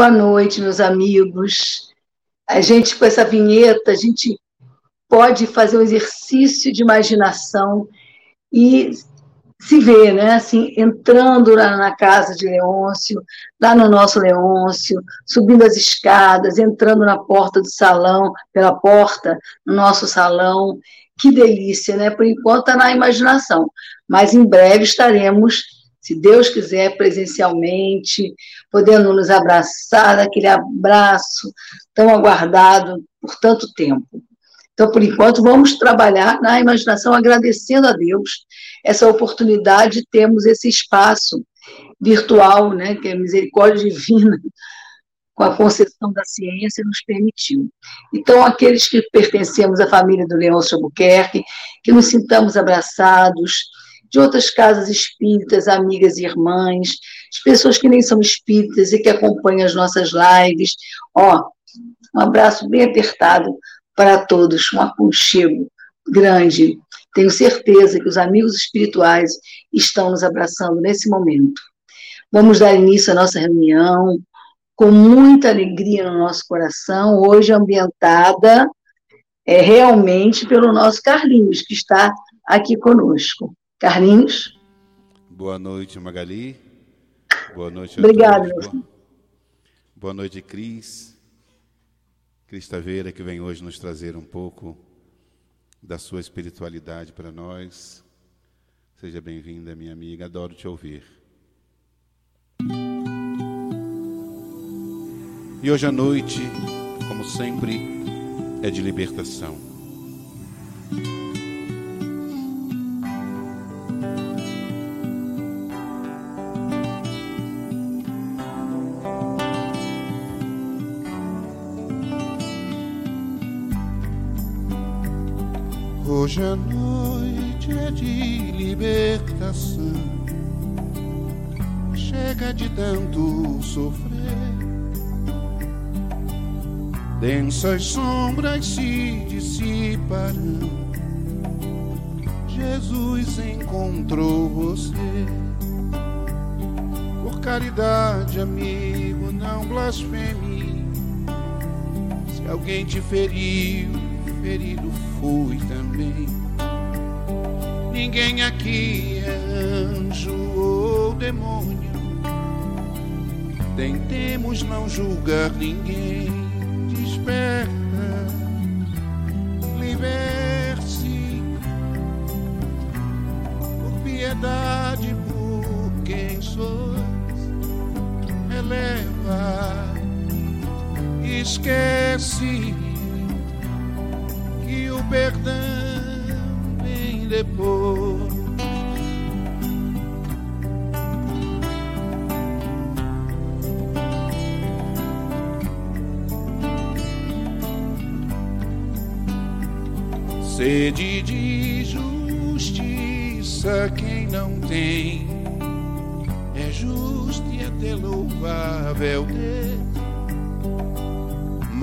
Boa noite, meus amigos. A gente, com essa vinheta, a gente pode fazer um exercício de imaginação e se ver, né, assim, entrando na, na, casa de Leôncio, lá no nosso Leôncio, subindo as escadas, entrando na porta do salão, pela porta, no nosso salão. Que delícia, né? Por enquanto está na imaginação, mas em breve estaremos, se Deus quiser, presencialmente, podendo nos abraçar, aquele abraço tão aguardado por tanto tempo. Então, por enquanto, vamos trabalhar na imaginação, agradecendo a Deus essa oportunidade de termos esse espaço virtual, né, que a misericórdia divina, com a concessão da ciência, nos permitiu. Então, aqueles que pertencemos à família do Leôncio Albuquerque, que nos sintamos abraçados, de outras casas espíritas, amigas e irmãs, de pessoas que nem são espíritas e que acompanham as nossas lives. Ó, um abraço bem apertado para todos, um aconchego grande. Tenho certeza que os amigos espirituais estão nos abraçando nesse momento. Vamos dar início à nossa reunião com muita alegria no nosso coração, hoje ambientada é, realmente pelo nosso Carlinhos, que está aqui conosco. Carlinhos? Boa noite, Magali. Boa noite, Obrigada. Boa noite, Cris. Cris Taveira, que vem hoje nos trazer um pouco da sua espiritualidade para nós. Seja bem-vinda, minha amiga, adoro te ouvir. E hoje à noite, como sempre, é de libertação. Hoje a noite é de libertação. Chega de tanto sofrer. Densas sombras se dissiparão. Jesus encontrou você. Por caridade, amigo, não blasfeme. Se alguém te feriu, ferido fui também. Ninguém aqui é anjo ou demônio. Tentemos não julgar ninguém. Desperta,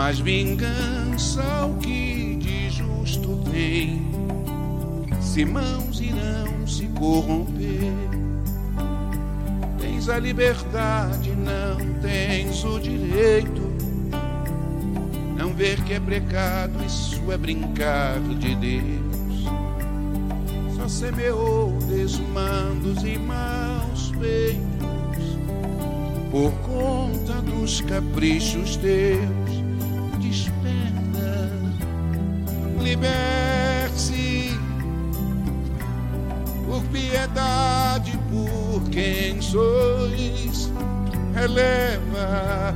mas vingança ao que tem, se mãos irão se corromper. Tens a liberdade, não tens o direito. Não ver que é pecado, isso é brincar de Deus. Só semeou desmandos e maus feitos por conta dos caprichos teus liberte por piedade por quem sois, releva,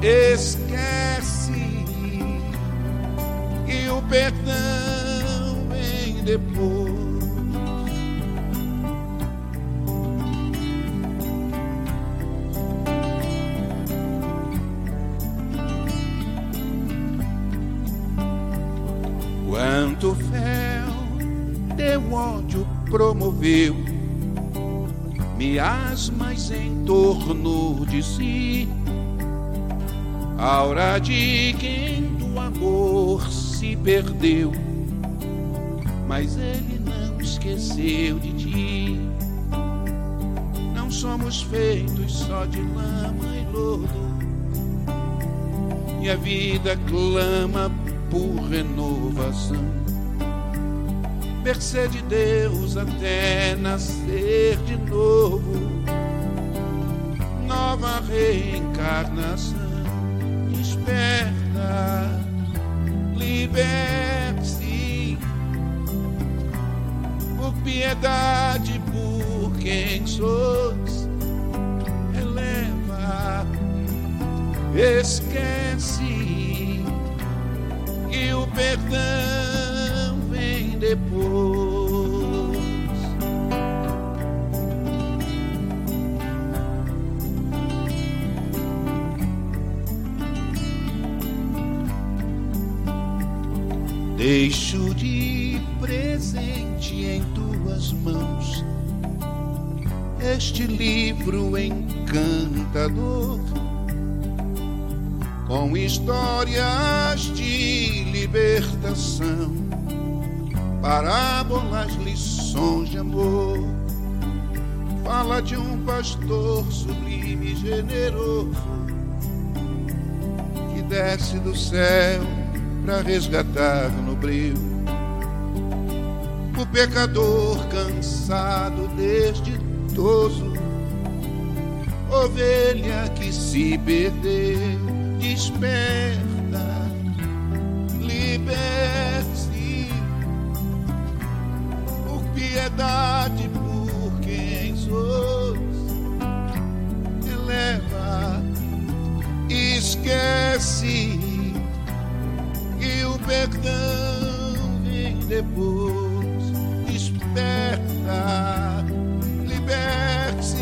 esquece e o perdão vem depois. Promoveu miasmas em torno de si. Aura de quem do amor se perdeu, mas ele não esqueceu de ti. Não somos feitos só de lama e lodo. E a vida clama por renovação. Mercê de Deus até nascer de novo. Nova reencarnação. Desperta, liberte-se por piedade, por quem sois. Eleva, esquece que o perdão depois. Deixo de presente em tuas mãos este livro encantador com histórias de libertação, parábolas, lições de amor. Fala de um pastor sublime e generoso que desce do céu para resgatar no breu o pecador cansado, desditoso, ovelha que se perdeu, desperta, esquece que o perdão vem depois. Desperta, liberte-se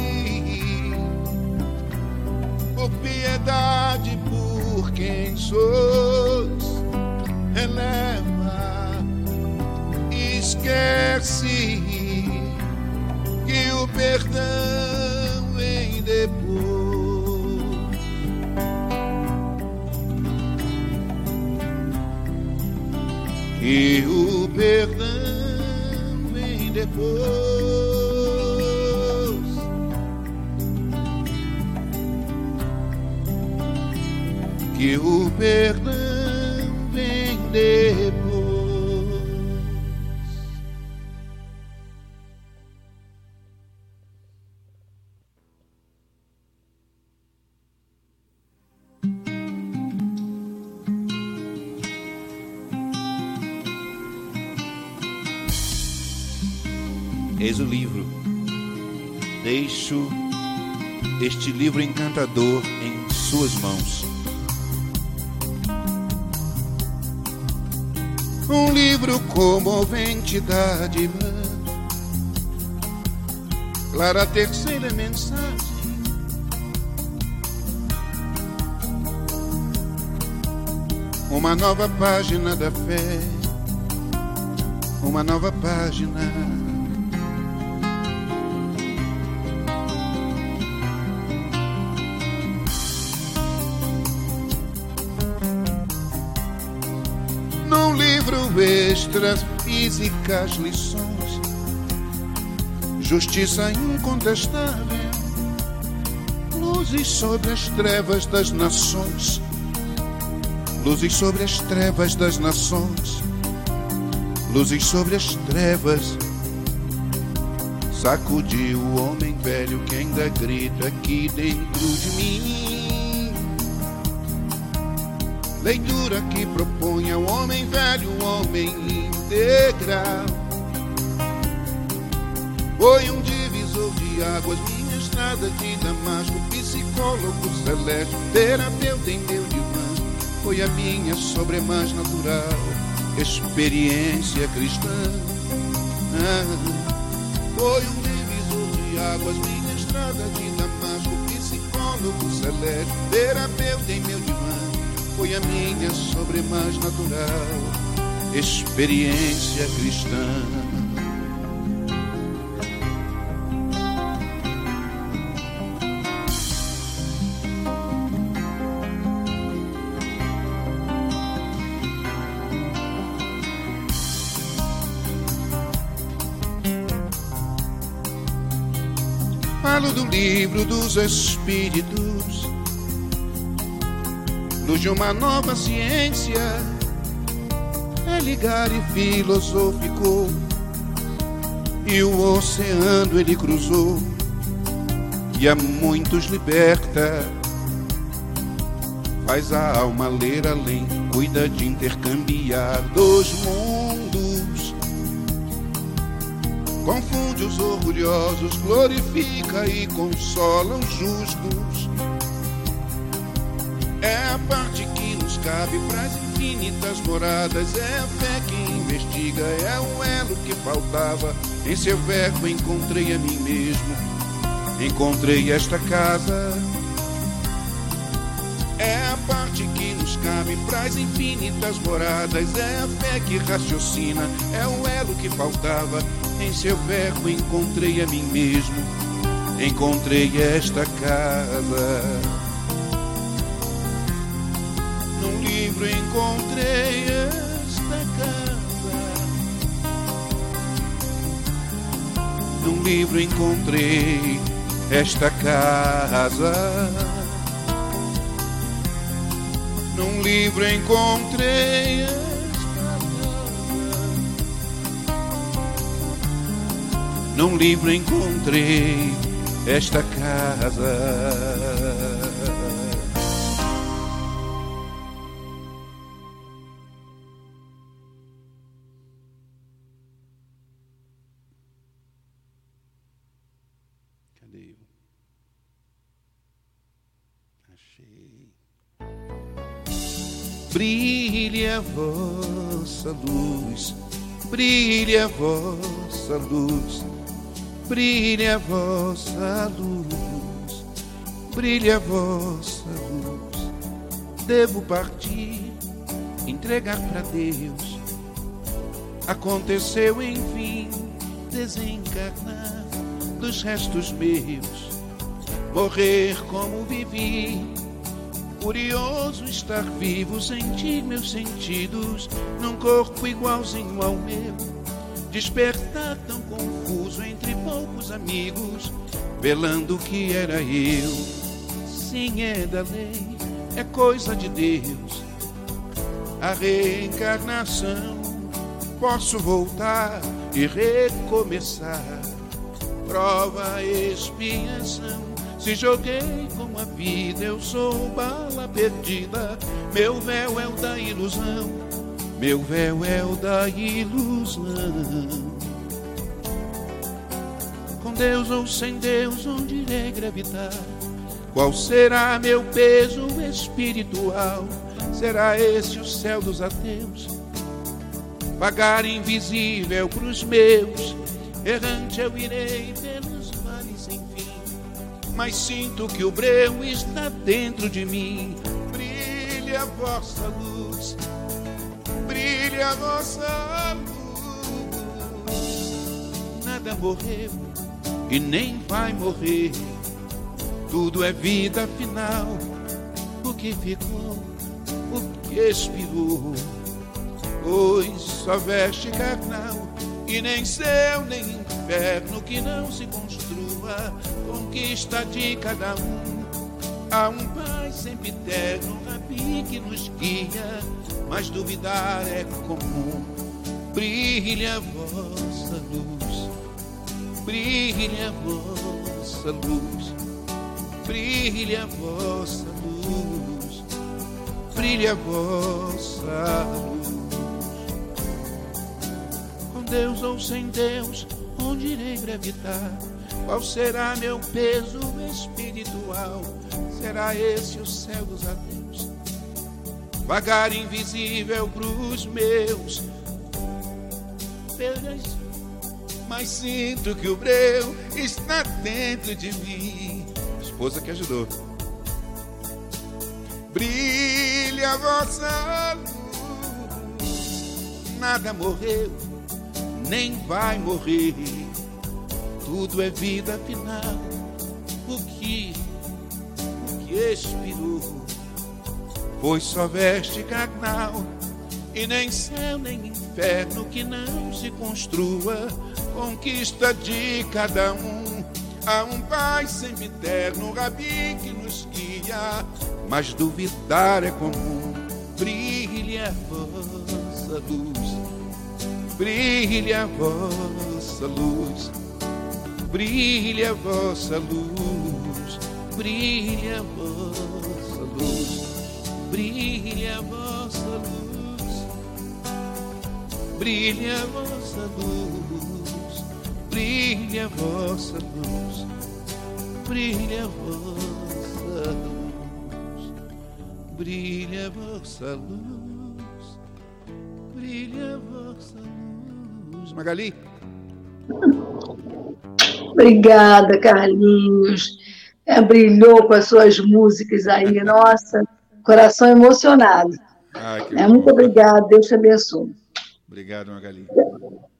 por piedade, por quem sois. Releva, esquece que o perdão E o perdão vem depois. Que o perdão Deixo este livro encantador em suas mãos. Um livro comovente da divã. Clara terceira mensagem. Uma nova página da fé. Uma nova página. Extras físicas lições, justiça incontestável, luzes sobre as trevas das nações, luzes sobre as trevas das nações, luzes sobre as trevas. Sacudiu o homem velho que ainda grita aqui dentro de mim. Leitura que propõe ao homem velho, homem integral. Foi um divisor de águas, minha estrada de Damasco, psicólogo celeste, terapeuta em meu divã. Foi a minha sobremais natural experiência cristã. Ah, foi um divisor de águas, minha estrada de Damasco, psicólogo celeste, terapeuta em meu divã foi a minha sobremais natural experiência cristã. Falo do livro dos Espíritos, de uma nova ciência, é ligar e filosofou, e o oceano ele cruzou, e a muitos liberta. Faz a alma ler além, cuida de intercambiar dos mundos Confunde os orgulhosos, glorifica e consola os justos. A parte que nos cabe para as infinitas moradas. É a fé que investiga, é o elo que faltava. Em seu verbo encontrei a mim mesmo, encontrei esta casa. É a parte que nos cabe para as infinitas moradas. É a fé que raciocina, é o elo que faltava em seu verbo encontrei a mim mesmo, encontrei esta casa. Livro encontrei esta casa. Num livro encontrei esta casa. Num livro encontrei num livro encontrei esta casa. Brilha a vossa luz, brilha a vossa luz brilha a vossa luz, brilha a vossa luz. Devo partir, entregar para Deus. Aconteceu enfim desencarnar dos restos meus, morrer como vivi. Curioso estar vivo, sentir meus sentidos num corpo igualzinho ao meu, despertar tão confuso entre poucos amigos, velando que era eu. Sim, é da lei, é coisa de Deus. A reencarnação, posso voltar e recomeçar. Prova, expiação. Se joguei com a vida, eu sou bala perdida. Meu véu é o da ilusão, meu véu é o da ilusão com Deus ou sem Deus, onde irei gravitar? Qual será meu peso espiritual? Será esse o céu dos ateus? Vagar invisível pros meus, errante eu irei fim. Mas sinto que o breu está dentro de mim. Brilha a vossa luz, brilha a vossa luz. Nada morreu e nem vai morrer. Tudo é vida final. O que ficou, o que expirou, pois só veste carnal e nem céu nem inferno que não se construa, conquista de cada um. Há um Pai sempre eterno, Rabi que nos guia, mas duvidar é comum. Brilha a vossa luz brilha a vossa luz, brilha a vossa luz, brilha a vossa luz. Com Deus ou sem Deus, onde irei gravitar? Qual será meu peso espiritual? Será esse o céu dos ateus? Vagar invisível pros meus. Mas sinto que o breu está dentro de mim. Esposa que ajudou. Brilha a vossa luz, nada morreu, nem vai morrer. Tudo é vida final. O que, o que expirou, pois só veste carnal, e nem céu nem inferno que não se construa conquista de cada um. Há um Pai sempre eterno, Rabi que nos guia, mas duvidar é comum. Brilhe a vossa luz, brilhe a vossa luz, brilhe a vossa luz, brilhe a vossa luz, brilhe a vossa luz, brilhe a vossa luz, brilhe a vossa luz, brilhe a vossa luz, brilhe a vossa luz, brilhe a vossa luz. Magali. Obrigada, Carlinhos. É, brilhou com as suas músicas aí. Nossa, coração emocionado. é, muito obrigada, Deus te abençoe. Obrigado, Magali.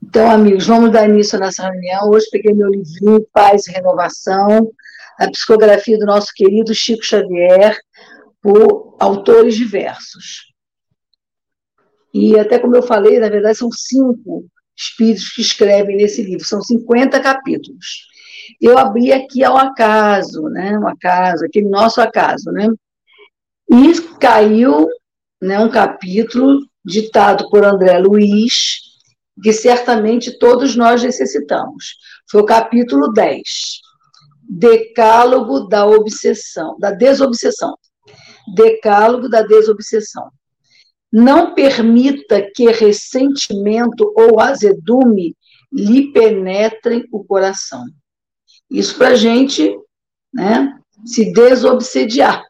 Então, amigos, vamos dar início nessa reunião. Hoje peguei meu livrinho Paz e Renovação, a psicografia do nosso querido Chico Xavier, por autores diversos. E até como eu falei, na verdade, são cinco espíritos que escrevem nesse livro, são 50 capítulos. Eu abri aqui ao acaso, né, um acaso, aquele nosso acaso, né, e caiu né, um capítulo ditado por André Luiz, que certamente todos nós necessitamos. Foi o capítulo 10, Decálogo da Obsessão, da Desobsessão. Decálogo da Desobsessão. Não permita que ressentimento ou azedume lhe penetrem o coração. Isso para a gente né, se desobsediar.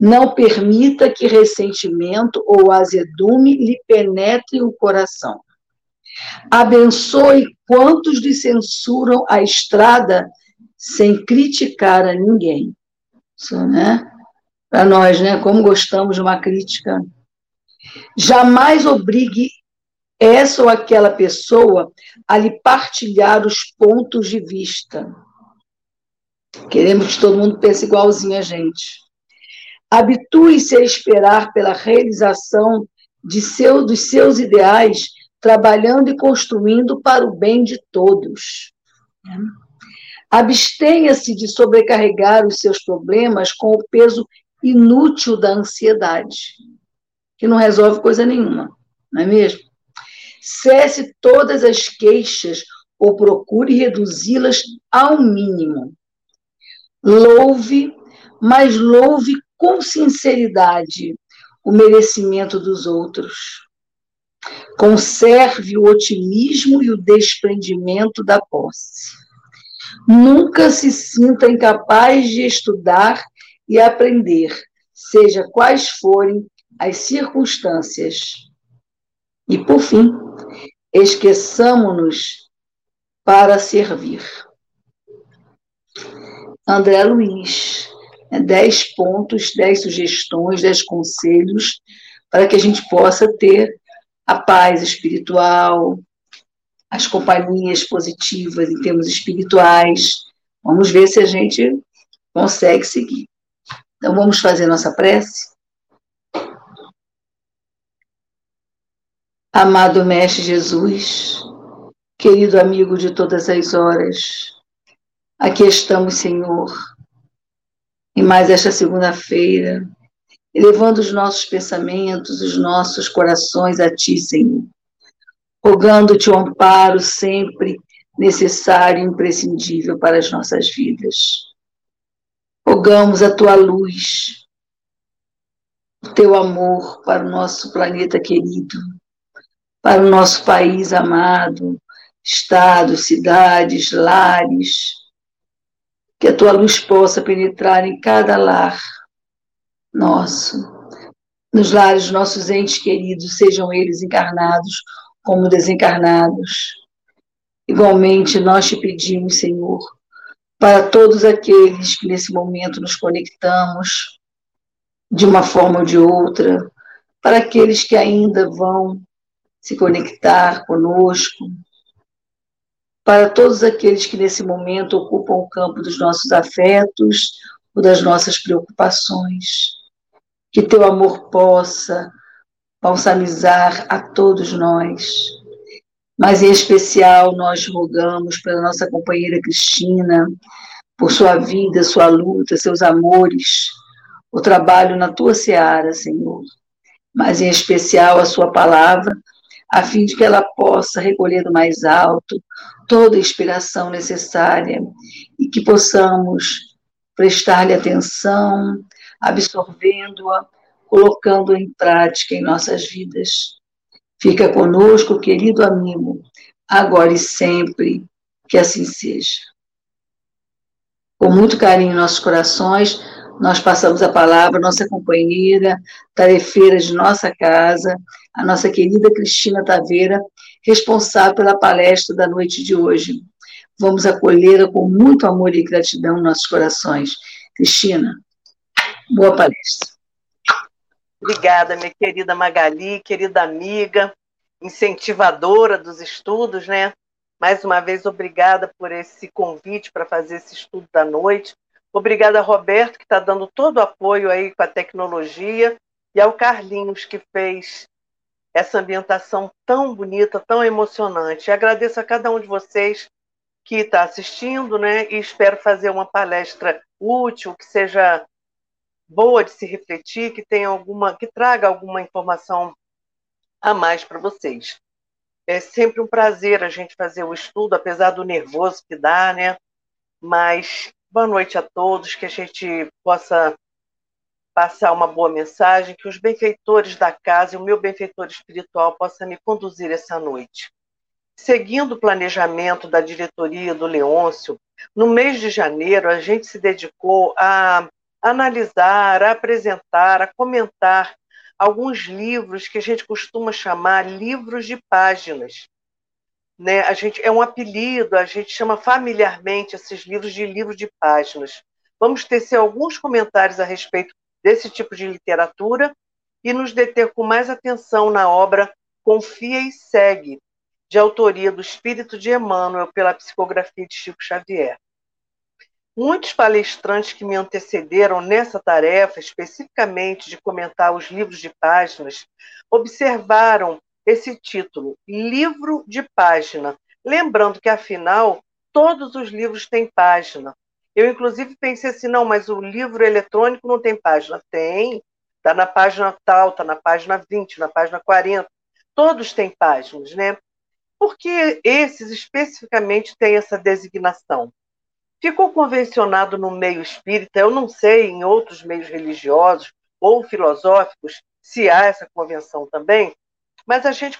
Não permita que ressentimento ou azedume lhe penetrem o coração. Abençoe quantos lhe censuram a estrada sem criticar a ninguém. Isso, né? Para nós, né? Como gostamos de uma crítica. Jamais obrigue essa ou aquela pessoa a lhe partilhar os pontos de vista. Queremos que todo mundo pense igualzinho a gente. Habitue-se a esperar pela realização de seu, dos seus ideais, trabalhando e construindo para o bem de todos. Abstenha-se de sobrecarregar os seus problemas com o peso inútil da ansiedade, que não resolve coisa nenhuma, não é mesmo? Cesse todas as queixas ou procure reduzi-las ao mínimo. Louve, mas louve com sinceridade o merecimento dos outros. Conserve o otimismo e o desprendimento da posse. Nunca se sinta incapaz de estudar e aprender, seja quais forem as circunstâncias. E, por fim, esqueçamos-nos para servir. André Luiz, né, dez pontos, dez sugestões, dez conselhos para que a gente possa ter a paz espiritual, as companhias positivas em termos espirituais. Vamos ver se a gente consegue seguir. Então vamos fazer nossa prece? Amado Mestre Jesus, querido amigo de todas as horas, aqui estamos, Senhor, em mais esta segunda-feira, elevando os nossos pensamentos, os nossos corações a Ti, Senhor, rogando-te o amparo sempre necessário e imprescindível para as nossas vidas. Rogamos a tua luz, o teu amor para o nosso planeta querido, para o nosso país amado, estados, cidades, lares, que a tua luz possa penetrar em cada lar nosso, nos lares dos nossos entes queridos, sejam eles encarnados como desencarnados. Igualmente, nós te pedimos, Senhor, para todos aqueles que nesse momento nos conectamos de uma forma ou de outra, para aqueles que ainda vão se conectar conosco, para todos aqueles que nesse momento ocupam o campo dos nossos afetos ou das nossas preocupações. Que teu amor possa balsamizar a todos nós mas em especial nós rogamos pela nossa companheira Cristina, por sua vida, sua luta, seus amores, o trabalho na tua seara, Senhor, mas em especial a sua palavra, a fim de que ela possa recolher do mais alto toda a inspiração necessária e que possamos prestar-lhe atenção, absorvendo-a, colocando em prática em nossas vidas. Fica conosco, querido amigo, agora e sempre, que assim seja. Com muito carinho em nossos corações, nós passamos a palavra à nossa companheira, tarefeira de nossa casa, a nossa querida Cristina Taveira, responsável pela palestra da noite de hoje. Vamos acolhê-la com muito amor e gratidão em nossos corações. Cristina, boa palestra. Obrigada, minha querida Magali, querida amiga, incentivadora dos estudos, né? Mais uma vez, obrigada por esse convite para fazer esse estudo da noite. Obrigada, Roberto, que está dando todo o apoio aí com a tecnologia, e ao Carlinhos, que fez essa ambientação tão bonita, tão emocionante. E agradeço a cada um de vocês que está assistindo, né? E espero fazer uma palestra útil, que seja boa de se refletir, que tenha alguma, que traga alguma informação a mais para vocês. É sempre um prazer a gente fazer o estudo, apesar do nervoso que dá, né? Mas boa noite a todos, que a gente possa passar uma boa mensagem, que os benfeitores da casa e o meu benfeitor espiritual possa me conduzir essa noite. Seguindo o planejamento da diretoria do Leôncio, no mês de janeiro a gente se dedicou a analisar, a apresentar, a comentar alguns livros que a gente costuma chamar livros de páginas. Né? A gente é um apelido, a gente chama familiarmente esses livros de livros de páginas. Vamos tecer alguns comentários a respeito desse tipo de literatura e nos deter com mais atenção na obra Confia e Segue, de autoria do Espírito de Emmanuel, pela psicografia de Chico Xavier. Muitos palestrantes que me antecederam nessa tarefa, especificamente de comentar os livros de páginas, observaram esse título, Livro de Página, lembrando que, afinal, todos os livros têm página. Eu, inclusive, pensei assim: não, mas o livro eletrônico não tem página. Tem, está na página tal, está na página 20, na página 40. Todos têm páginas, né? Por que esses especificamente têm essa designação? Ficou convencionado no meio espírita, eu não sei em outros meios religiosos ou filosóficos se há essa convenção também, mas a gente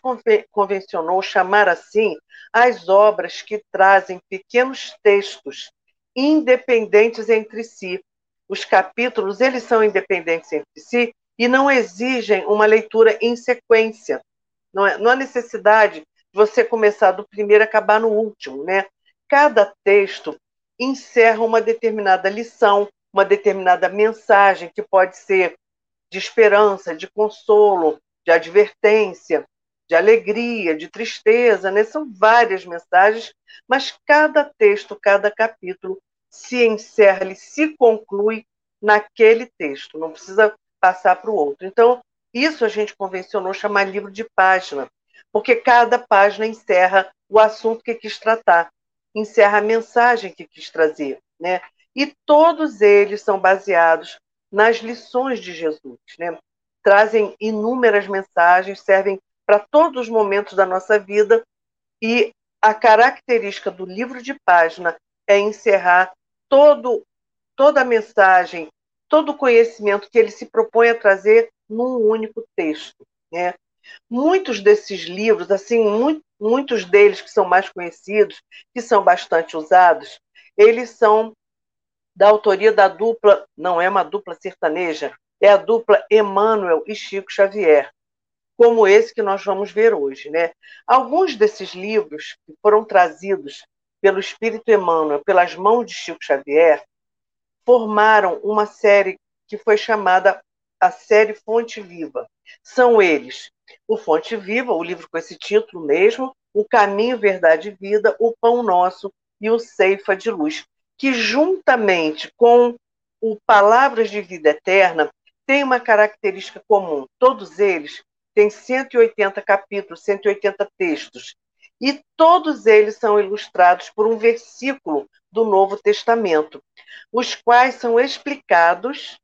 convencionou chamar assim as obras que trazem pequenos textos independentes entre si. Os capítulos, eles são independentes entre si e não exigem uma leitura em sequência. Não, é, não há necessidade você começar do primeiro e acabar no último, né? Cada texto encerra uma determinada lição, uma determinada mensagem que pode ser de esperança, de consolo, de advertência, de alegria, de tristeza, né? São várias mensagens, mas cada texto, cada capítulo se encerra, ele se conclui naquele texto, não precisa passar para o outro. Então, isso a gente convencionou chamar livro de página porque cada página encerra o assunto que quis tratar, encerra a mensagem que quis trazer, né? E todos eles são baseados nas lições de Jesus, né? Trazem inúmeras mensagens, servem para todos os momentos da nossa vida e a característica do livro de página é encerrar todo toda a mensagem, todo o conhecimento que ele se propõe a trazer num único texto, né? Muitos desses livros, assim, muito, muitos deles que são mais conhecidos, que são bastante usados, eles são da autoria da dupla, não é uma dupla sertaneja, é a dupla Emmanuel e Chico Xavier, como esse que nós vamos ver hoje. Né? Alguns desses livros que foram trazidos pelo Espírito Emmanuel, pelas mãos de Chico Xavier, formaram uma série que foi chamada a série Fonte Viva. São eles o Fonte Viva, o livro com esse título mesmo, O Caminho, Verdade e Vida, O Pão Nosso e o Ceifa de Luz, que juntamente com o Palavras de Vida Eterna tem uma característica comum. Todos eles têm 180 capítulos, 180 textos. E todos eles são ilustrados por um versículo do Novo Testamento, os quais são explicados,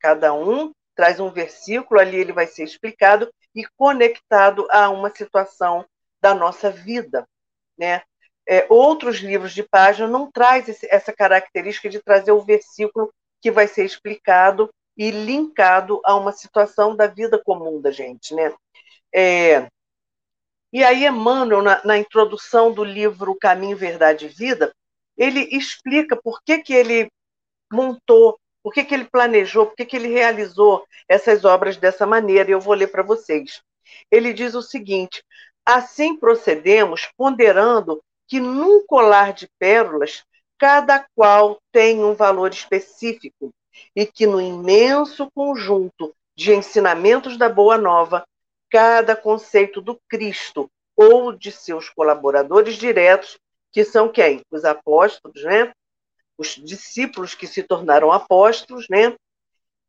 cada um traz um versículo, ali ele vai ser explicado e conectado a uma situação da nossa vida, né? É, outros livros de página não traz esse, essa característica de trazer o versículo que vai ser explicado e linkado a uma situação da vida comum da gente, né? É, e aí Emmanuel, na, na, introdução do livro Caminho, Verdade e Vida, ele explica por que, que ele montou, por que, que ele planejou, por que, que ele realizou essas obras dessa maneira. Eu vou ler para vocês. Ele diz o seguinte: assim procedemos ponderando que num colar de pérolas, cada qual tem um valor específico, e que no imenso conjunto de ensinamentos da Boa Nova, cada conceito do Cristo ou de seus colaboradores diretos, que são quem? Os apóstolos, né? Os discípulos que se tornaram apóstolos, né?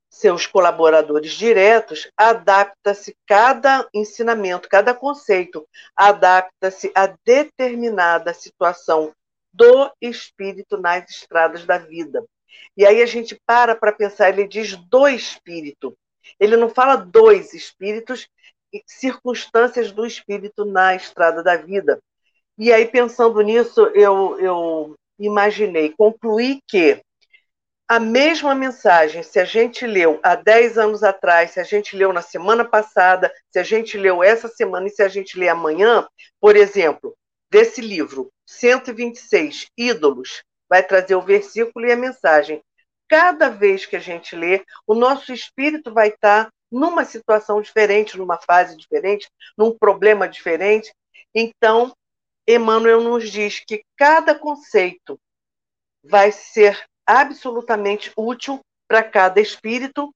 seus colaboradores diretos, adapta-se cada ensinamento, cada conceito, adapta-se a determinada situação do espírito nas estradas da vida. E aí a gente para para pensar, ele diz do espírito. Ele não fala dois espíritos, circunstâncias do espírito na estrada da vida. E aí, pensando nisso, eu, eu imaginei, concluí que a mesma mensagem, se a gente leu há 10 anos atrás, se a gente leu na semana passada, se a gente leu essa semana e se a gente lê amanhã, por exemplo, desse livro, 126, Ídolos, vai trazer o versículo e a mensagem. Cada vez que a gente lê, o nosso espírito vai estar numa situação diferente, numa fase diferente, num problema diferente. Então, Emmanuel nos diz que cada conceito vai ser absolutamente útil para cada espírito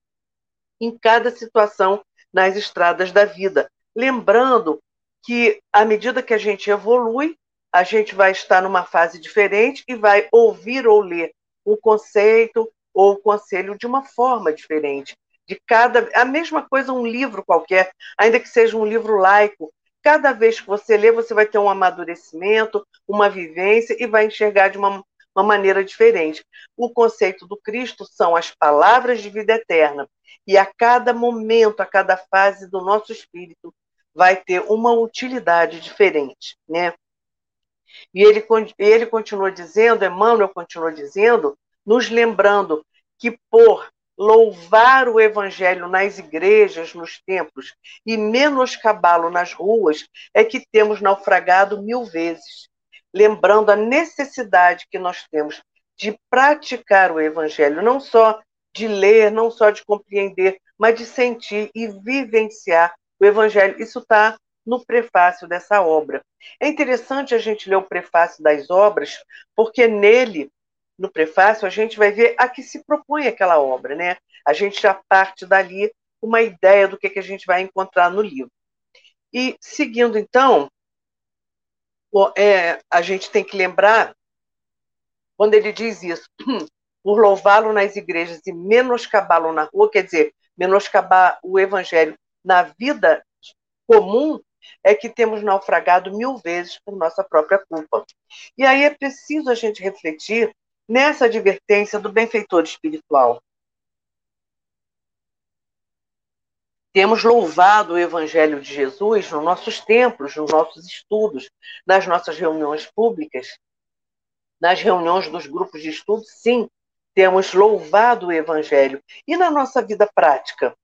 em cada situação nas estradas da vida. Lembrando que, à medida que a gente evolui, a gente vai estar numa fase diferente e vai ouvir ou ler o conceito ou o conselho de uma forma diferente. De cada a mesma coisa um livro qualquer, ainda que seja um livro laico, cada vez que você lê, você vai ter um amadurecimento, uma vivência e vai enxergar de uma uma maneira diferente. O conceito do Cristo são as palavras de vida eterna. E a cada momento, a cada fase do nosso espírito, vai ter uma utilidade diferente, né? E ele, ele continua dizendo, Emmanuel continua dizendo, nos lembrando que por louvar o evangelho nas igrejas, nos templos e menoscabá-lo nas ruas, é que temos naufragado mil vezes lembrando a necessidade que nós temos de praticar o Evangelho, não só de ler, não só de compreender, mas de sentir e vivenciar o Evangelho. Isso está no prefácio dessa obra. É interessante a gente ler o prefácio das obras, porque nele, no prefácio, a gente vai ver a que se propõe aquela obra, né? A gente já parte dali uma ideia do que, que a gente vai encontrar no livro. E seguindo então, é, a gente tem que lembrar, quando ele diz isso, por louvá-lo nas igrejas e menoscabá-lo na rua, quer dizer, menoscabar o evangelho na vida comum, é que temos naufragado mil vezes por nossa própria culpa. E aí é preciso a gente refletir nessa advertência do benfeitor espiritual. Temos louvado o Evangelho de Jesus nos nossos templos, nos nossos estudos, nas nossas reuniões públicas, nas reuniões dos grupos de estudo, sim, temos louvado o Evangelho. E na nossa vida prática?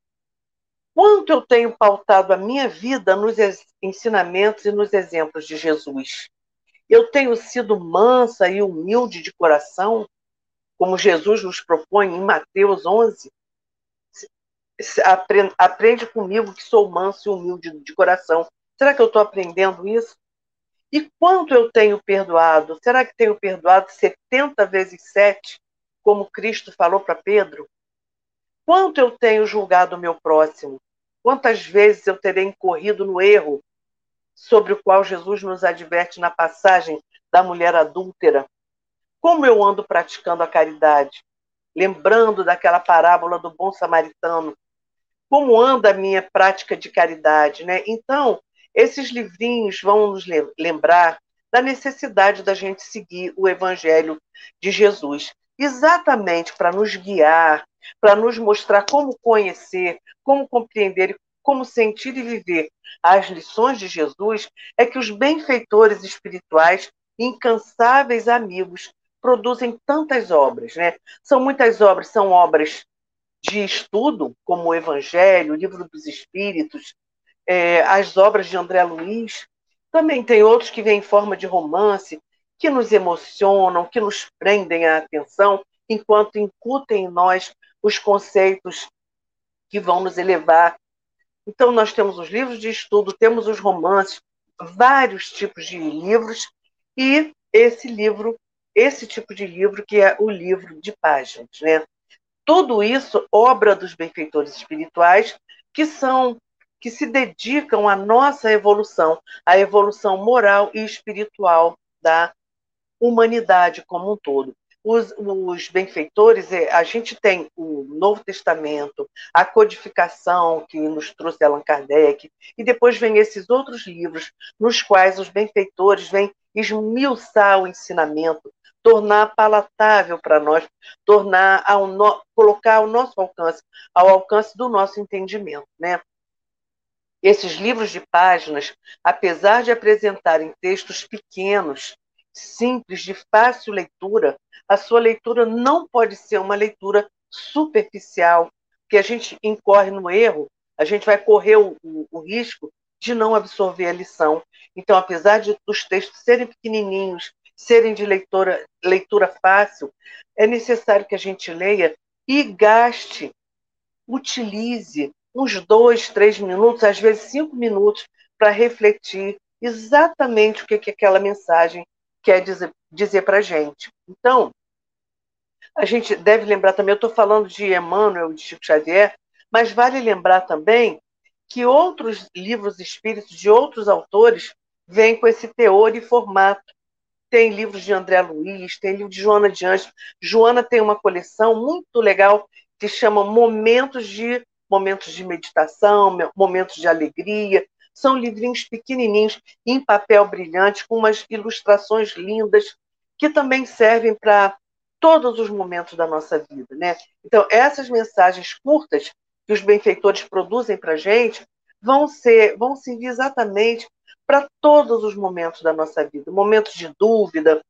Quanto eu tenho pautado a minha vida nos ensinamentos e nos exemplos de Jesus? Eu tenho sido mansa e humilde de coração, como Jesus nos propõe em Mateus 11? aprende, comigo que sou manso e humilde de coração. Será que eu estou aprendendo isso? E quanto eu tenho perdoado? Será que tenho perdoado 70 vezes 7, como Cristo falou para Pedro? Quanto eu tenho julgado o meu próximo? Quantas vezes eu terei incorrido no erro sobre o qual Jesus nos adverte na passagem da mulher adúltera? Como eu ando praticando a caridade? Lembrando daquela parábola do bom samaritano como anda a minha prática de caridade, né? Então, Esses livrinhos vão nos lembrar da necessidade da gente seguir o Evangelho de Jesus, exatamente para nos guiar, para nos mostrar como conhecer, como compreender, como sentir e viver as lições de Jesus, é que os benfeitores espirituais, incansáveis amigos, produzem tantas obras, né? São muitas obras, são obras de estudo, como o Evangelho, o Livro dos Espíritos, é, as obras de André Luiz. Também tem outros que vêm em forma de romance, que nos emocionam, que nos prendem a atenção, enquanto incutem em nós os conceitos que vão nos elevar. Então, nós temos os livros de estudo, temos os romances, vários tipos de livros, e esse livro, esse tipo de livro que é o livro de páginas, né? Tudo isso obra dos benfeitores espirituais que são que se dedicam à nossa evolução, à evolução moral e espiritual da humanidade como um todo. Os, os, benfeitores, é, a gente tem o Novo Testamento, a codificação que nos trouxe Allan Kardec, e depois vem esses outros livros, nos quais os benfeitores vêm esmiuçar o ensinamento, tornar palatável para nós, tornar ao no, colocar ao nosso alcance, ao alcance do nosso entendimento, né? Esses livros de páginas, apesar de apresentarem textos pequenos, simples, de fácil leitura, a sua leitura não pode ser uma leitura superficial, que a gente incorre no erro, a gente vai correr o, o, o risco de não absorver a lição. Então, apesar de os textos serem pequenininhos, serem de leitura, leitura fácil, é necessário que a gente leia e gaste, utilize uns dois, três minutos, às vezes cinco minutos, para refletir exatamente o que, que aquela mensagem quer dizer, dizer para a gente. Então, a gente deve lembrar também, eu estou falando de Emmanuel, de Chico Xavier, mas vale lembrar também que outros livros espíritos de outros autores vêm com esse teor e formato tem livros de André Luiz, tem livro de Joana de Anjos. Joana tem uma coleção muito legal que chama Momentos de Momentos de Meditação, Momentos de Alegria. São livrinhos pequenininhos, em papel brilhante, com umas ilustrações lindas, que também servem para todos os momentos da nossa vida. Né? Então, essas mensagens curtas que os benfeitores produzem para a gente vão ser, vão servir exatamente para todos os momentos da nossa vida, momentos de dúvida.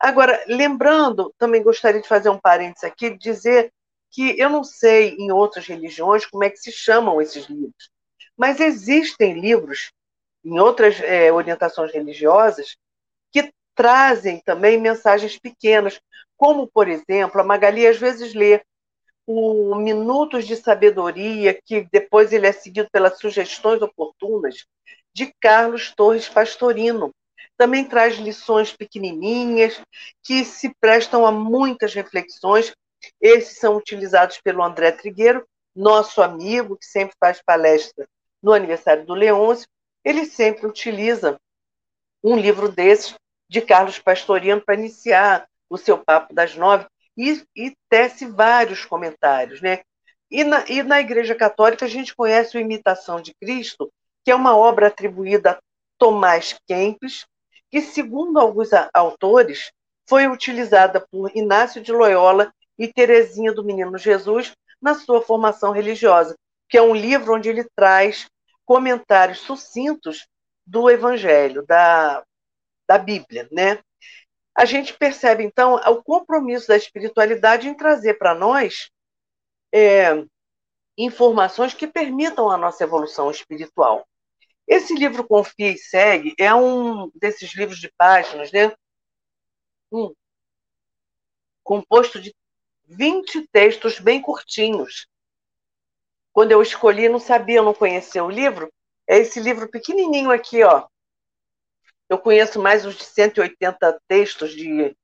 Agora, lembrando, também gostaria de fazer um parênteses aqui, dizer que eu não sei em outras religiões como é que se chamam esses livros, mas existem livros em outras é, orientações religiosas que trazem também mensagens pequenas, como, por exemplo, a Magali às vezes lê o Minutos de Sabedoria, que depois ele é seguido pelas sugestões oportunas, de Carlos Torres Pastorino. Também traz lições pequenininhas que se prestam a muitas reflexões. Esses são utilizados pelo André Trigueiro, nosso amigo, que sempre faz palestra no aniversário do Leôncio. Ele sempre utiliza um livro desses de Carlos Pastorino para iniciar o seu papo das nove e, e tece vários comentários, né? E na, e na Igreja Católica a gente conhece o Imitação de Cristo, que é uma obra atribuída a Tomás Kempis, que, segundo alguns autores, foi utilizada por Inácio de Loyola e Teresinha do Menino Jesus na sua formação religiosa, que é um livro onde ele traz comentários sucintos do Evangelho, da, da Bíblia, né? A gente percebe, então, o compromisso da espiritualidade em trazer para nós é, informações que permitam a nossa evolução espiritual. Esse livro Confia e Segue é um desses livros de páginas, né? Um, composto de 20 textos bem curtinhos. Quando eu escolhi, não sabia, não conhecia o livro. É esse livro pequenininho aqui, ó. Eu conheço mais uns de 180 textos de,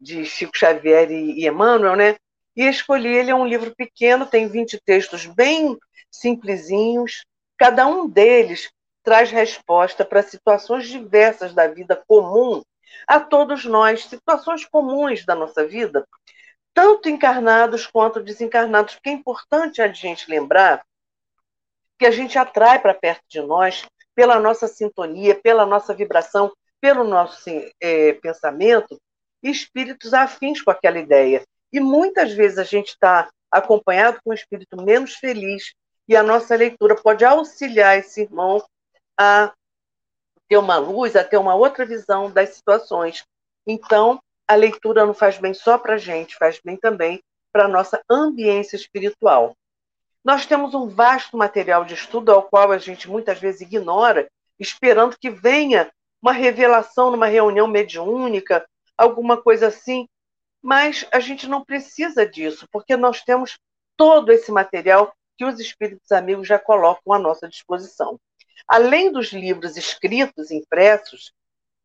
de Chico Xavier e, e Emmanuel, né? E escolhi ele, é um livro pequeno, tem 20 textos bem simplesinhos. Cada um deles traz resposta para situações diversas da vida comum a todos nós, situações comuns da nossa vida, tanto encarnados quanto desencarnados, porque é importante a gente lembrar que a gente atrai para perto de nós pela nossa sintonia, pela nossa vibração, pelo nosso é, pensamento, espíritos afins com aquela ideia. E muitas vezes a gente está acompanhado com um espírito menos feliz, e a nossa leitura pode auxiliar esse irmão a ter uma luz, a ter uma outra visão das situações. Então, a leitura não faz bem só para a gente, faz bem também para a nossa ambiência espiritual. Nós temos um vasto material de estudo ao qual a gente muitas vezes ignora, esperando que venha uma revelação numa reunião mediúnica, alguma coisa assim, mas a gente não precisa disso, porque nós temos todo esse material que os espíritos amigos já colocam à nossa disposição. Além dos livros escritos, impressos,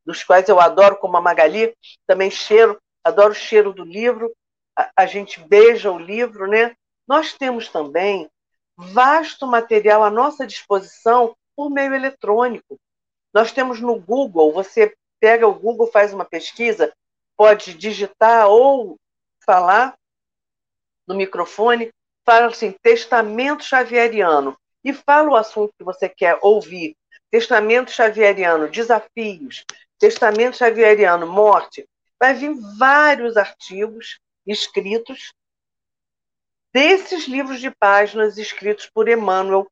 dos quais eu adoro, como a Magali, também cheiro, adoro o cheiro do livro, a, a gente beija o livro, né? Nós temos também vasto material à nossa disposição por meio eletrônico. Nós temos no Google, você pega o Google, faz uma pesquisa, pode digitar ou falar no microfone, fala assim, testamento xavieriano, e fala o assunto que você quer ouvir. Testamento xavieriano, desafios. Testamento xavieriano, morte. Vai vir vários artigos escritos desses livros de páginas escritos por Emmanuel,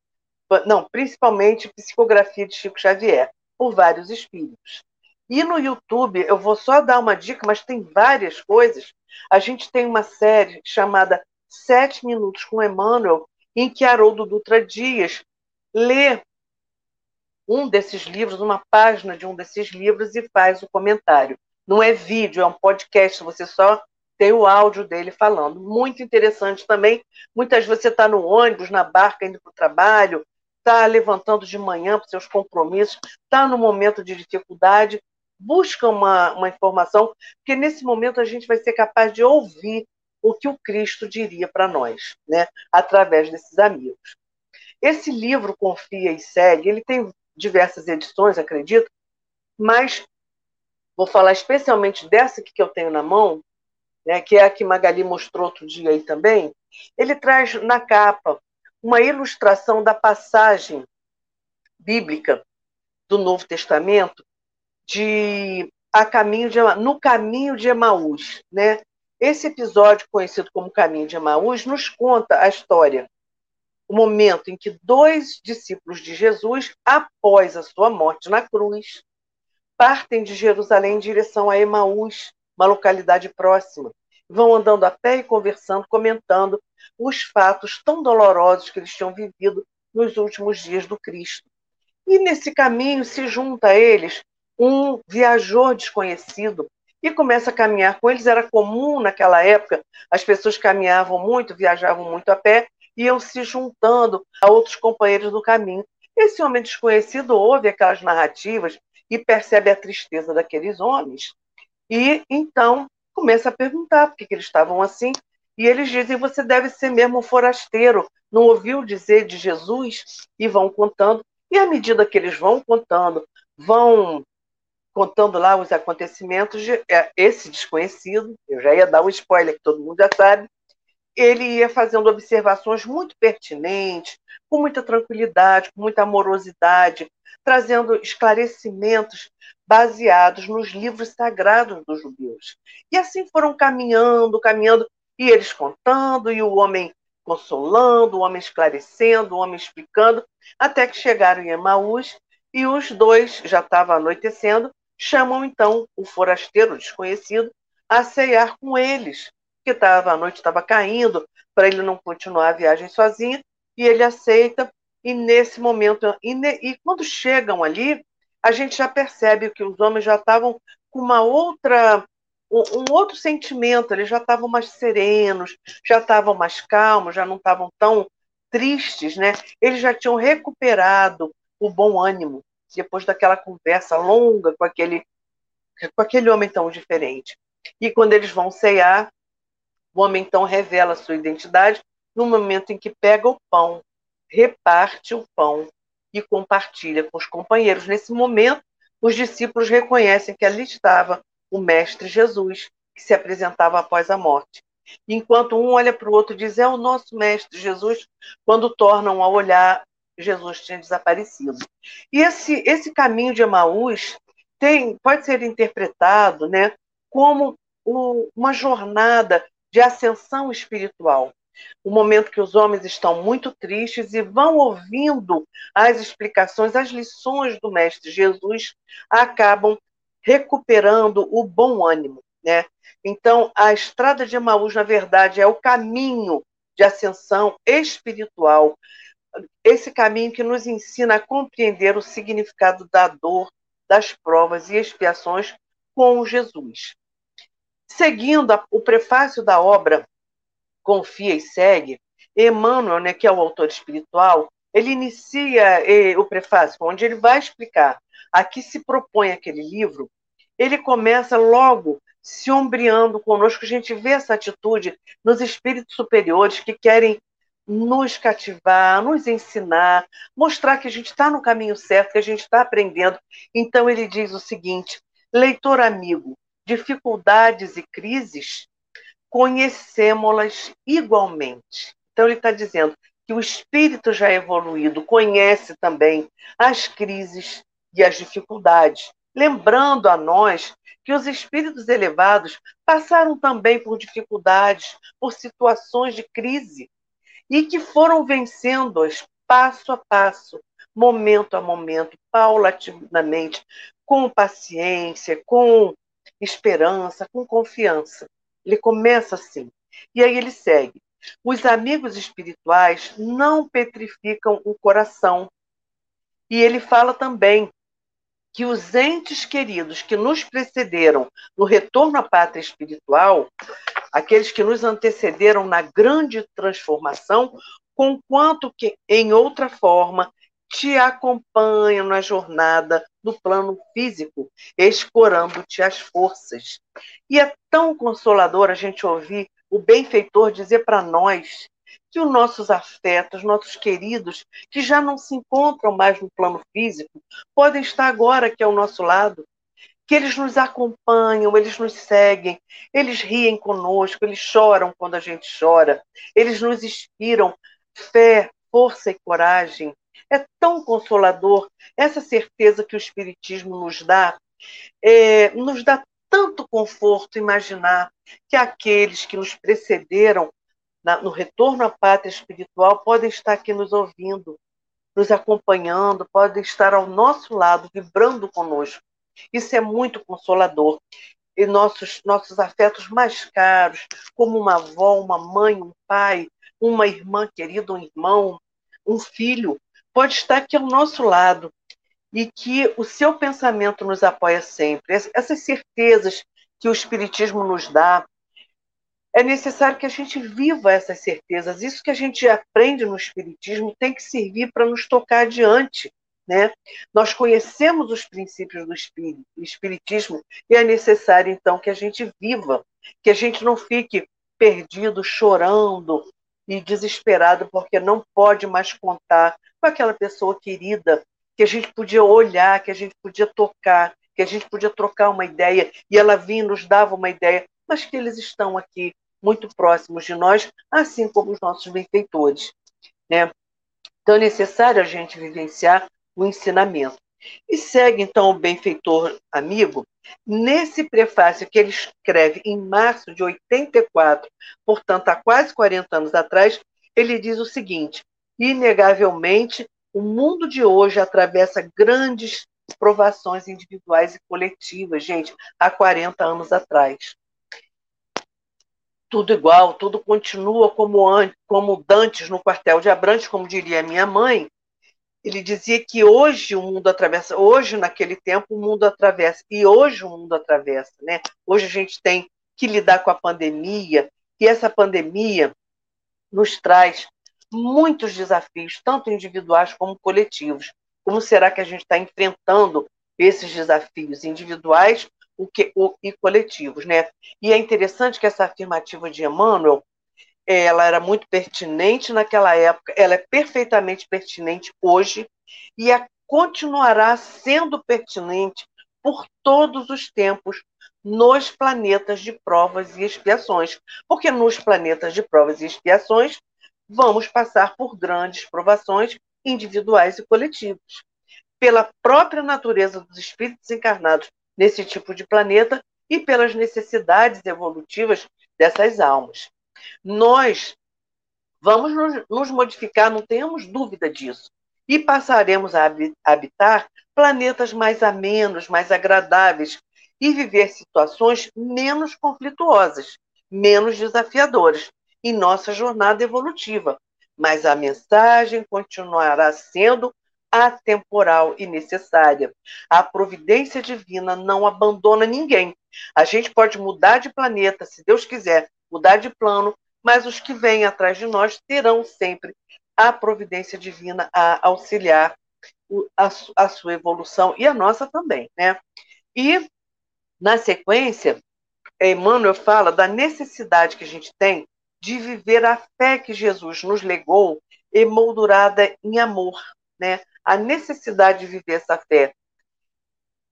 não, principalmente psicografia de Chico Xavier, por vários espíritos. E no YouTube, eu vou só dar uma dica, mas tem várias coisas. A gente tem uma série chamada Sete Minutos com Emmanuel, em que Haroldo Dutra Dias lê um desses livros, uma página de um desses livros e faz o comentário. Não é vídeo, é um podcast, você só tem o áudio dele falando. Muito interessante também. Muitas vezes você está no ônibus, na barca, indo para o trabalho, está levantando de manhã para seus compromissos, está no momento de dificuldade, busca uma, uma informação, porque nesse momento a gente vai ser capaz de ouvir o que o Cristo diria para nós, né, através desses amigos. Esse livro Confia e Segue, ele tem diversas edições, acredito, mas vou falar especialmente dessa que eu tenho na mão, né, que é a que Magali mostrou outro dia aí também, ele traz na capa uma ilustração da passagem bíblica do Novo Testamento de a caminho de, no caminho de Emaús, né? Esse episódio conhecido como Caminho de Emaús nos conta a história, o momento em que dois discípulos de Jesus, após a sua morte na cruz, partem de Jerusalém em direção a Emaús, uma localidade próxima. Vão andando a pé e conversando, comentando os fatos tão dolorosos que eles tinham vivido nos últimos dias do Cristo. E nesse caminho se junta a eles um viajor desconhecido e começa a caminhar com eles. Era comum naquela época, as pessoas caminhavam muito, viajavam muito a pé, iam se juntando a outros companheiros do caminho. Esse homem desconhecido ouve aquelas narrativas e percebe a tristeza daqueles homens e então começa a perguntar por que, que eles estavam assim. E eles dizem: você deve ser mesmo forasteiro, não ouviu dizer de Jesus? E vão contando. E à medida que eles vão contando, vão contando lá os acontecimentos, de, é, esse desconhecido, eu já ia dar um spoiler que todo mundo já sabe, ele ia fazendo observações muito pertinentes, com muita tranquilidade, com muita amorosidade, trazendo esclarecimentos baseados nos livros sagrados dos judeus. E assim foram caminhando, caminhando, e eles contando, e o homem consolando, o homem esclarecendo, o homem explicando, até que chegaram em Emaús, e os dois, já estava anoitecendo, chamam então o forasteiro desconhecido a ceiar com eles, que tava, a noite estava caindo, para ele não continuar a viagem sozinho, e ele aceita e nesse momento, e, ne, e quando chegam ali, a gente já percebe que os homens já estavam com uma outra um, outro sentimento, eles já estavam mais serenos, já estavam mais calmos, já não estavam tão tristes, né? Eles já tinham recuperado o bom ânimo depois daquela conversa longa com aquele com aquele homem tão diferente. E quando eles vão ceiar, o homem então revela sua identidade no momento em que pega o pão reparte o pão e compartilha com os companheiros. Nesse momento, os discípulos reconhecem que ali estava o Mestre Jesus, que se apresentava após a morte. Enquanto um olha para o outro e diz: É o nosso Mestre Jesus, quando tornam a olhar, Jesus tinha desaparecido. E esse, esse caminho de Emaús tem, pode ser interpretado né, como o, uma jornada de ascensão espiritual. O momento que os homens estão muito tristes e vão ouvindo as explicações, as lições do Mestre Jesus, acabam recuperando o bom ânimo. Né? Então, a estrada de Emaús, na verdade, é o caminho de ascensão espiritual, esse caminho que nos ensina a compreender o significado da dor, das provas e expiações com Jesus. Seguindo o prefácio da obra Confia e Segue, Emmanuel, né, que é o autor espiritual, ele inicia eh, o prefácio, onde ele vai explicar a que se propõe aquele livro. Ele começa logo se ombreando conosco, a gente vê essa atitude nos espíritos superiores que querem nos cativar, nos ensinar, mostrar que a gente está no caminho certo, que a gente está aprendendo. Então ele diz o seguinte: leitor amigo, dificuldades e crises, conhecemos-las igualmente. Então ele está dizendo que o espírito já evoluído conhece também as crises e as dificuldades, lembrando a nós que os espíritos elevados passaram também por dificuldades, por situações de crise, e que foram vencendo-as passo a passo, momento a momento, paulatinamente, com paciência, com esperança, com confiança. Ele começa assim. E aí ele segue. Os amigos espirituais não petrificam o coração. E ele fala também que os entes queridos que nos precederam no retorno à pátria espiritual, aqueles que nos antecederam na grande transformação, conquanto que em outra forma te acompanham na jornada no plano físico, escorando-te as forças. E é tão consolador a gente ouvir o benfeitor dizer para nós que os nossos afetos, nossos queridos, que já não se encontram mais no plano físico, podem estar agora aqui ao nosso lado, que eles nos acompanham, eles nos seguem, eles riem conosco, eles choram quando a gente chora, eles nos inspiram fé, força e coragem. É tão consolador essa certeza que o Espiritismo nos dá, é, nos dá tanto conforto imaginar que aqueles que nos precederam na, no retorno à pátria espiritual podem estar aqui nos ouvindo, nos acompanhando, podem estar ao nosso lado, vibrando conosco. Isso é muito consolador. E nossos, nossos afetos mais caros, como uma avó, uma mãe, um pai, uma irmã querida, um irmão, um filho, pode estar aqui ao nosso lado e que o seu pensamento nos apoia sempre. Essas certezas que o Espiritismo nos dá, é necessário que a gente viva essas certezas. Isso que a gente aprende no Espiritismo tem que servir para nos tocar adiante. Né? Nós conhecemos os princípios do Espiritismo e é necessário, então, que a gente viva, que a gente não fique perdido, chorando e desesperado porque não pode mais contar com aquela pessoa querida que a gente podia olhar, que a gente podia tocar, que a gente podia trocar uma ideia e ela vinha e nos dava uma ideia, mas que eles estão aqui muito próximos de nós, assim como os nossos benfeitores. Né? Então é necessário a gente vivenciar o ensinamento. E segue então o benfeitor amigo, nesse prefácio que ele escreve em março de 84, portanto há quase 40 anos atrás, ele diz o seguinte: inegavelmente, o mundo de hoje atravessa grandes provações individuais e coletivas, gente, há 40 anos atrás tudo igual, tudo continua como, antes, como dantes no quartel de Abrantes, como diria minha mãe. Ele dizia que hoje o mundo atravessa, hoje naquele tempo o mundo atravessa, e hoje o mundo atravessa, né? Hoje a gente tem que lidar com a pandemia, e essa pandemia nos traz muitos desafios, tanto individuais como coletivos. Como será que a gente está enfrentando esses desafios individuais o que, o, e coletivos, né? E é interessante que essa afirmativa de Emmanuel, ela era muito pertinente naquela época, ela é perfeitamente pertinente hoje e a, continuará sendo pertinente por todos os tempos nos planetas de provas e expiações, porque nos planetas de provas e expiações vamos passar por grandes provações individuais e coletivos, pela própria natureza dos espíritos encarnados nesse tipo de planeta e pelas necessidades evolutivas dessas almas. Nós vamos nos modificar, não tenhamos dúvida disso, e passaremos a habitar planetas mais amenos, mais agradáveis e viver situações menos conflituosas, menos desafiadoras em nossa jornada evolutiva. Mas a mensagem continuará sendo atemporal e necessária. A providência divina não abandona ninguém. A gente pode mudar de planeta, se Deus quiser, mudar de plano, mas os que vêm atrás de nós terão sempre a providência divina a auxiliar a, sua evolução e a nossa também, né? E na sequência, Emmanuel fala da necessidade que a gente tem de viver a fé que Jesus nos legou, emoldurada em amor, né? A necessidade de viver essa fé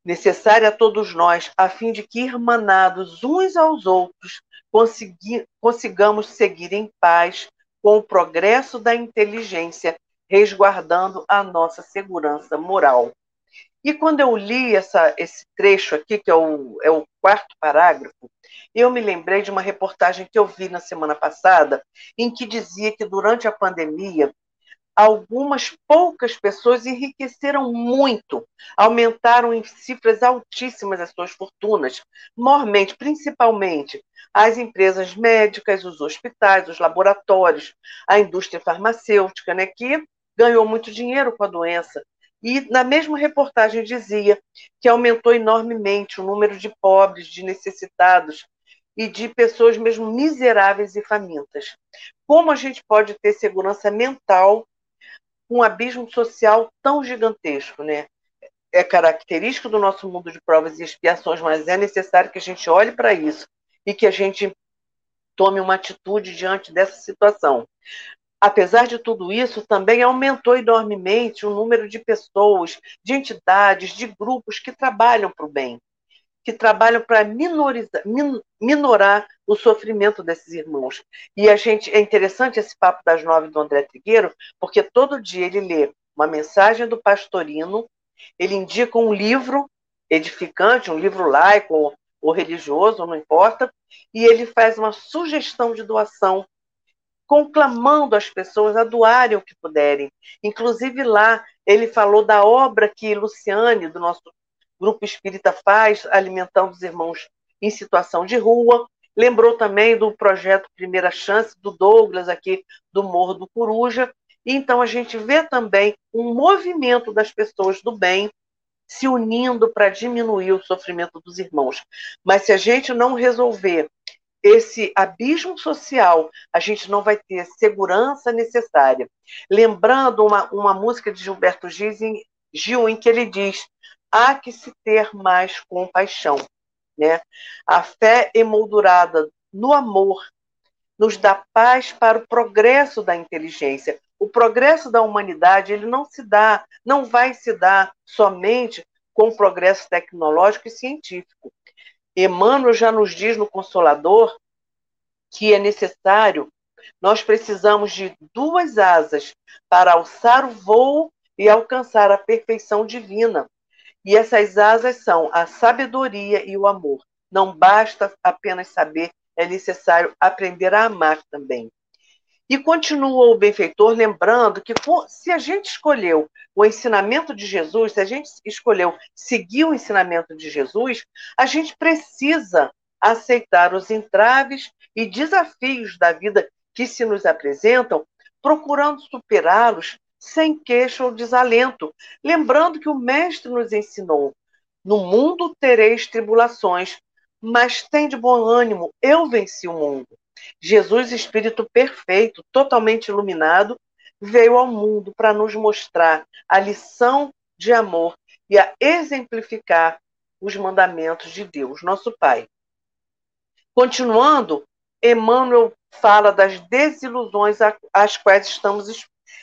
necessária a todos nós, a fim de que, irmanados uns aos outros, consigamos seguir em paz com o progresso da inteligência, resguardando a nossa segurança moral. E quando eu li essa, esse trecho aqui, que é o, é o quarto parágrafo, eu me lembrei de uma reportagem que eu vi na semana passada, em que dizia que durante a pandemia, algumas poucas pessoas enriqueceram muito, aumentaram em cifras altíssimas as suas fortunas, mormente, principalmente as empresas médicas, os hospitais, os laboratórios, a indústria farmacêutica, né, que ganhou muito dinheiro com a doença e na mesma reportagem dizia que aumentou enormemente o número de pobres, de necessitados e de pessoas mesmo miseráveis e famintas. Como a gente pode ter segurança mental com um abismo social tão gigantesco, né? É característico do nosso mundo de provas e expiações, mas é necessário que a gente olhe para isso e que a gente tome uma atitude diante dessa situação apesar de tudo isso, também aumentou enormemente o número de pessoas, de entidades, de grupos que trabalham para o bem, que trabalham para minorar o sofrimento desses irmãos. E a gente é interessante esse papo das nove do André Trigueiro, porque todo dia ele lê uma mensagem do pastorino, ele indica um livro edificante, um livro laico ou, religioso, não importa, e ele faz uma sugestão de doação conclamando as pessoas a doarem o que puderem. Inclusive lá, ele falou da obra que Luciane, do nosso grupo espírita, faz, alimentando os irmãos em situação de rua. Lembrou também do projeto Primeira Chance, do Douglas, aqui do Morro do Coruja. Então, a gente vê também um movimento das pessoas do bem se unindo para diminuir o sofrimento dos irmãos. Mas se a gente não resolver esse abismo social, a gente não vai ter segurança necessária. Lembrando uma, uma música de Gilberto Gil em, Gil, em que ele diz: há que se ter mais compaixão. Né? A fé emoldurada no amor nos dá paz para o progresso da inteligência. O progresso da humanidade ele não se dá, não vai se dar somente com o progresso tecnológico e científico. Emmanuel já nos diz no Consolador que é necessário, nós precisamos de duas asas para alçar o voo e alcançar a perfeição divina. E essas asas são a sabedoria e o amor. Não basta apenas saber, é necessário aprender a amar também. E continua o benfeitor lembrando que se a gente escolheu o ensinamento de Jesus, se a gente escolheu seguir o ensinamento de Jesus, a gente precisa aceitar os entraves e desafios da vida que se nos apresentam, procurando superá-los sem queixa ou desalento, lembrando que o Mestre nos ensinou: no mundo tereis tribulações, mas tem de bom ânimo, eu venci o mundo. Jesus, Espírito perfeito, totalmente iluminado, veio ao mundo para nos mostrar a lição de amor e a exemplificar os mandamentos de Deus, nosso Pai. Continuando, Emmanuel fala das desilusões às quais estamos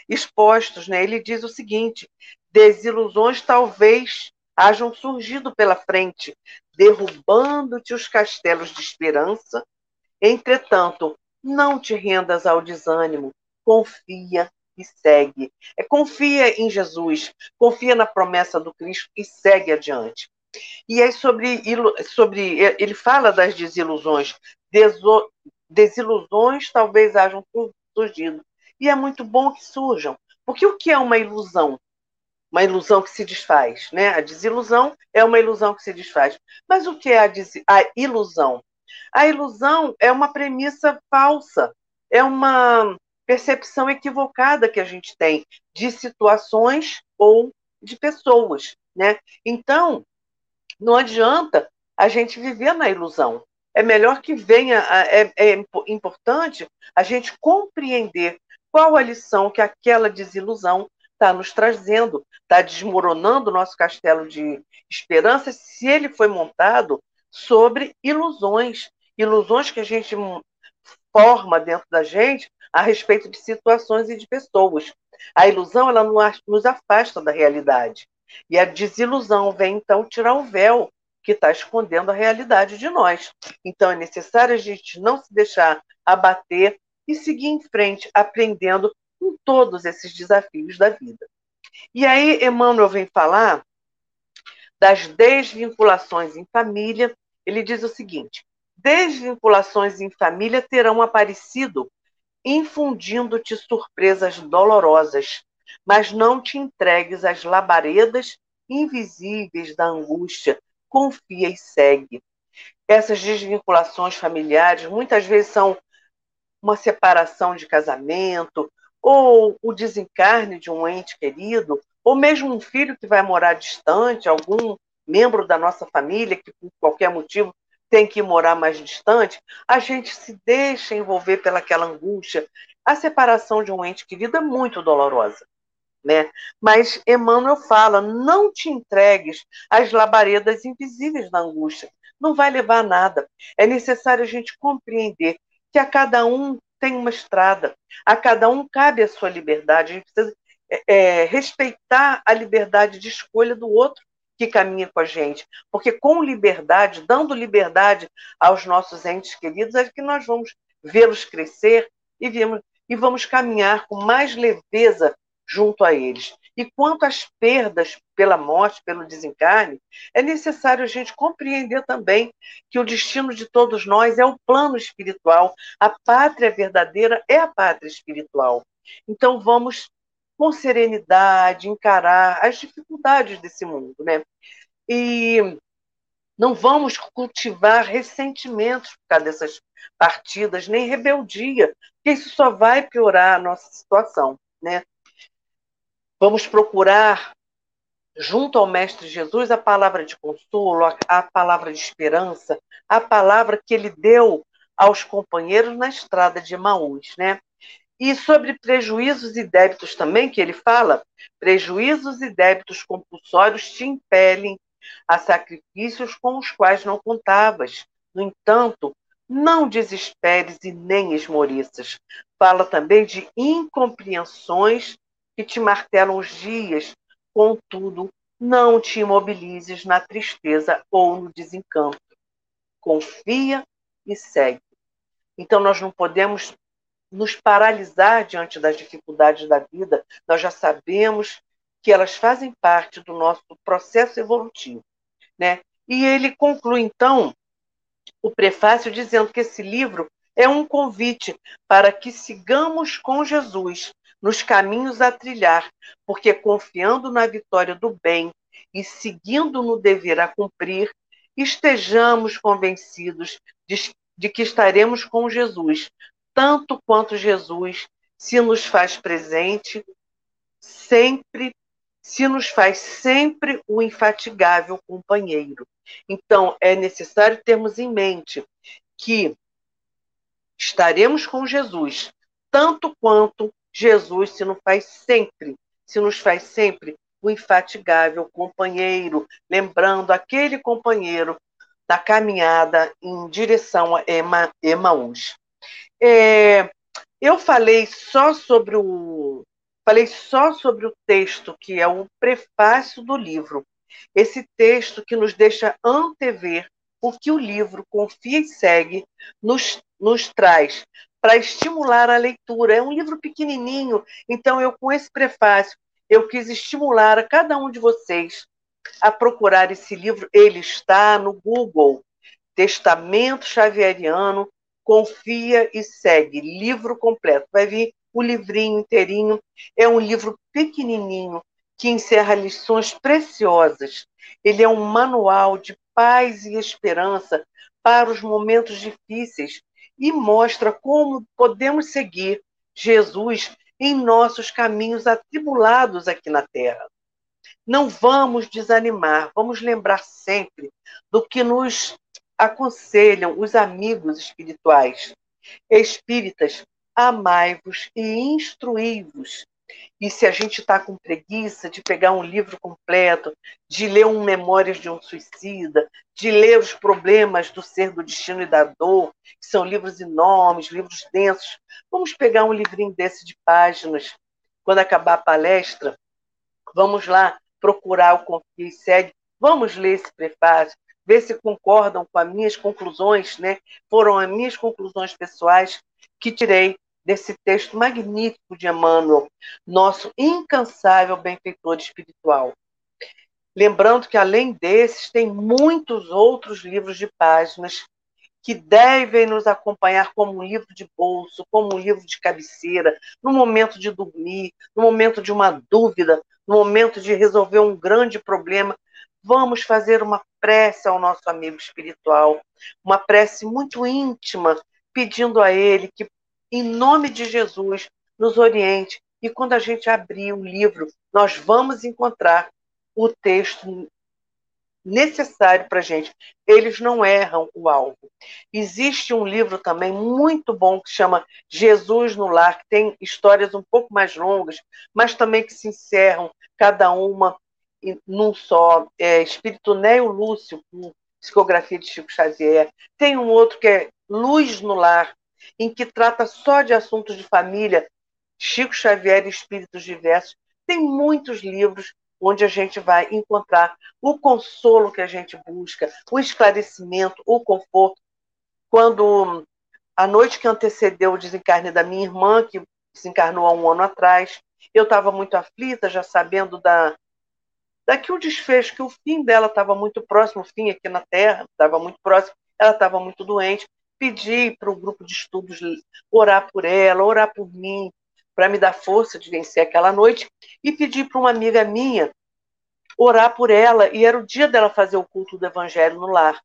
expostos. Né? Ele diz o seguinte: desilusões talvez hajam surgido pela frente, derrubando-te os castelos de esperança Entretanto, não te rendas ao desânimo, confia, e segue. É, confia em Jesus, confia na promessa do Cristo e segue adiante. E aí sobre, sobre ele fala das desilusões. Deso, desilusões talvez hajam surgido. E é muito bom que surjam. Porque o que é uma ilusão? Uma ilusão que se desfaz, né? A desilusão é uma ilusão que se desfaz. Mas o que é a, a ilusão? A ilusão é uma premissa falsa, é uma percepção equivocada que a gente tem de situações ou de pessoas, né? Então, não adianta a gente viver na ilusão. É melhor que venha, é, é importante a gente compreender qual a lição que aquela desilusão está nos trazendo, está desmoronando o nosso castelo de esperança se ele foi montado sobre ilusões, ilusões que a gente forma dentro da gente a respeito de situações e de pessoas. A ilusão ela nos afasta da realidade. E a desilusão vem então tirar o véu que está escondendo a realidade de nós. Então é necessário a gente não se deixar abater e seguir em frente, aprendendo com todos esses desafios da vida. E aí, Emmanuel vem falar das desvinculações em família. Ele diz o seguinte: desvinculações em família terão aparecido, infundindo-te surpresas dolorosas, mas não te entregues às labaredas invisíveis da angústia. Confia e segue. Essas desvinculações familiares muitas vezes são uma separação de casamento, ou o desencarne de um ente querido, ou mesmo um filho que vai morar distante, algum membro da nossa família que por qualquer motivo tem que morar mais distante, a gente se deixa envolver pelaquela angústia. A separação de um ente querido é muito dolorosa né? Mas Emmanuel fala: não te entregues às labaredas invisíveis da angústia. Não vai levar a nada. É necessário a gente compreender que a cada um tem uma estrada, a cada um cabe a sua liberdade. A gente precisa é, é, respeitar a liberdade de escolha do outro que caminha com a gente, porque com liberdade, dando liberdade aos nossos entes queridos, é que nós vamos vê-los crescer e, vemos, e vamos caminhar com mais leveza junto a eles. E quanto às perdas pela morte, pelo desencarne, é necessário a gente compreender também que o destino de todos nós é o plano espiritual. A pátria verdadeira é a pátria espiritual. Então vamos com serenidade encarar as dificuldades desse mundo, né? E não vamos cultivar ressentimentos por causa dessas partidas, nem rebeldia, porque isso só vai piorar a nossa situação, né? Vamos procurar, junto ao Mestre Jesus, a palavra de consolo, a, palavra de esperança, a palavra que ele deu aos companheiros na estrada de Emaús, né? E sobre prejuízos e débitos também, que ele fala, prejuízos e débitos compulsórios te impelem a sacrifícios com os quais não contavas. No entanto, não desesperes e nem esmoreças. Fala também de incompreensões que te martelam os dias, contudo, não te imobilizes na tristeza ou no desencanto. Confia e segue. Então, nós não podemos nos paralisar diante das dificuldades da vida, nós já sabemos que elas fazem parte do nosso processo evolutivo. Né? E ele conclui, então, o prefácio dizendo que esse livro é um convite para que sigamos com Jesus nos caminhos a trilhar, porque confiando na vitória do bem e seguindo no dever a cumprir, estejamos convencidos de, de que estaremos com Jesus, tanto quanto Jesus se nos faz presente, sempre, se nos faz sempre o infatigável companheiro. Então, é necessário termos em mente que estaremos com Jesus, tanto quanto Jesus se nos faz sempre, se nos faz sempre o infatigável companheiro, lembrando aquele companheiro da caminhada em direção a Ema, Emaús. É, eu falei só sobre o falei só sobre o texto que é o prefácio do livro. Esse texto que nos deixa antever o que o livro Confia e Segue nos, nos traz para estimular a leitura. É um livro pequenininho, então eu, com esse prefácio, eu quis estimular a cada um de vocês a procurar esse livro. Ele está no Google, Testamento Xavieriano, Confia e Segue, livro completo. Vai vir o livrinho inteirinho. É um livro pequenininho que encerra lições preciosas. Ele é um manual de paz e esperança para os momentos difíceis e mostra como podemos seguir Jesus em nossos caminhos atribulados aqui na Terra. Não vamos desanimar, vamos lembrar sempre do que nos aconselham os amigos espirituais. Espíritas, amai-vos e instruí-vos. E se a gente está com preguiça de pegar um livro completo, de ler um Memórias de um Suicida, de ler os problemas do ser do destino e da dor, que são livros enormes, livros densos, vamos pegar um livrinho desse de páginas. Quando acabar a palestra, vamos lá procurar o Confia e Segue, vamos ler esse prefácio, ver se concordam com as minhas conclusões, né? Foram as minhas conclusões pessoais que tirei desse texto magnífico de Emmanuel, nosso incansável benfeitor espiritual. Lembrando que, além desses, tem muitos outros livros de páginas que devem nos acompanhar como um livro de bolso, como um livro de cabeceira, no momento de dormir, no momento de uma dúvida, no momento de resolver um grande problema. Vamos fazer uma prece ao nosso amigo espiritual, uma prece muito íntima, pedindo a ele que em nome de Jesus, nos oriente. E quando a gente abrir o livro, nós vamos encontrar o texto necessário para a gente. Eles não erram o alvo. Existe um livro também muito bom que chama Jesus no Lar, que tem histórias um pouco mais longas, mas também que se encerram cada uma num só. É, Espírito Neo Lúcio, com psicografia de Chico Xavier. Tem um outro que é Luz no Lar, em que trata só de assuntos de família, Chico Xavier e Espíritos Diversos. Tem muitos livros onde a gente vai encontrar o consolo que a gente busca, o esclarecimento, o conforto. Quando a noite que antecedeu o desencarne da minha irmã, que desencarnou há um ano atrás, eu estava muito aflita, já sabendo da daqui o desfecho, que o fim dela estava muito próximo, o fim aqui na Terra estava muito próximo, ela estava muito doente, pedir para o grupo de estudos orar por ela, orar por mim, para me dar força de vencer aquela noite, e pedir para uma amiga minha orar por ela, e era o dia dela fazer o culto do Evangelho no lar.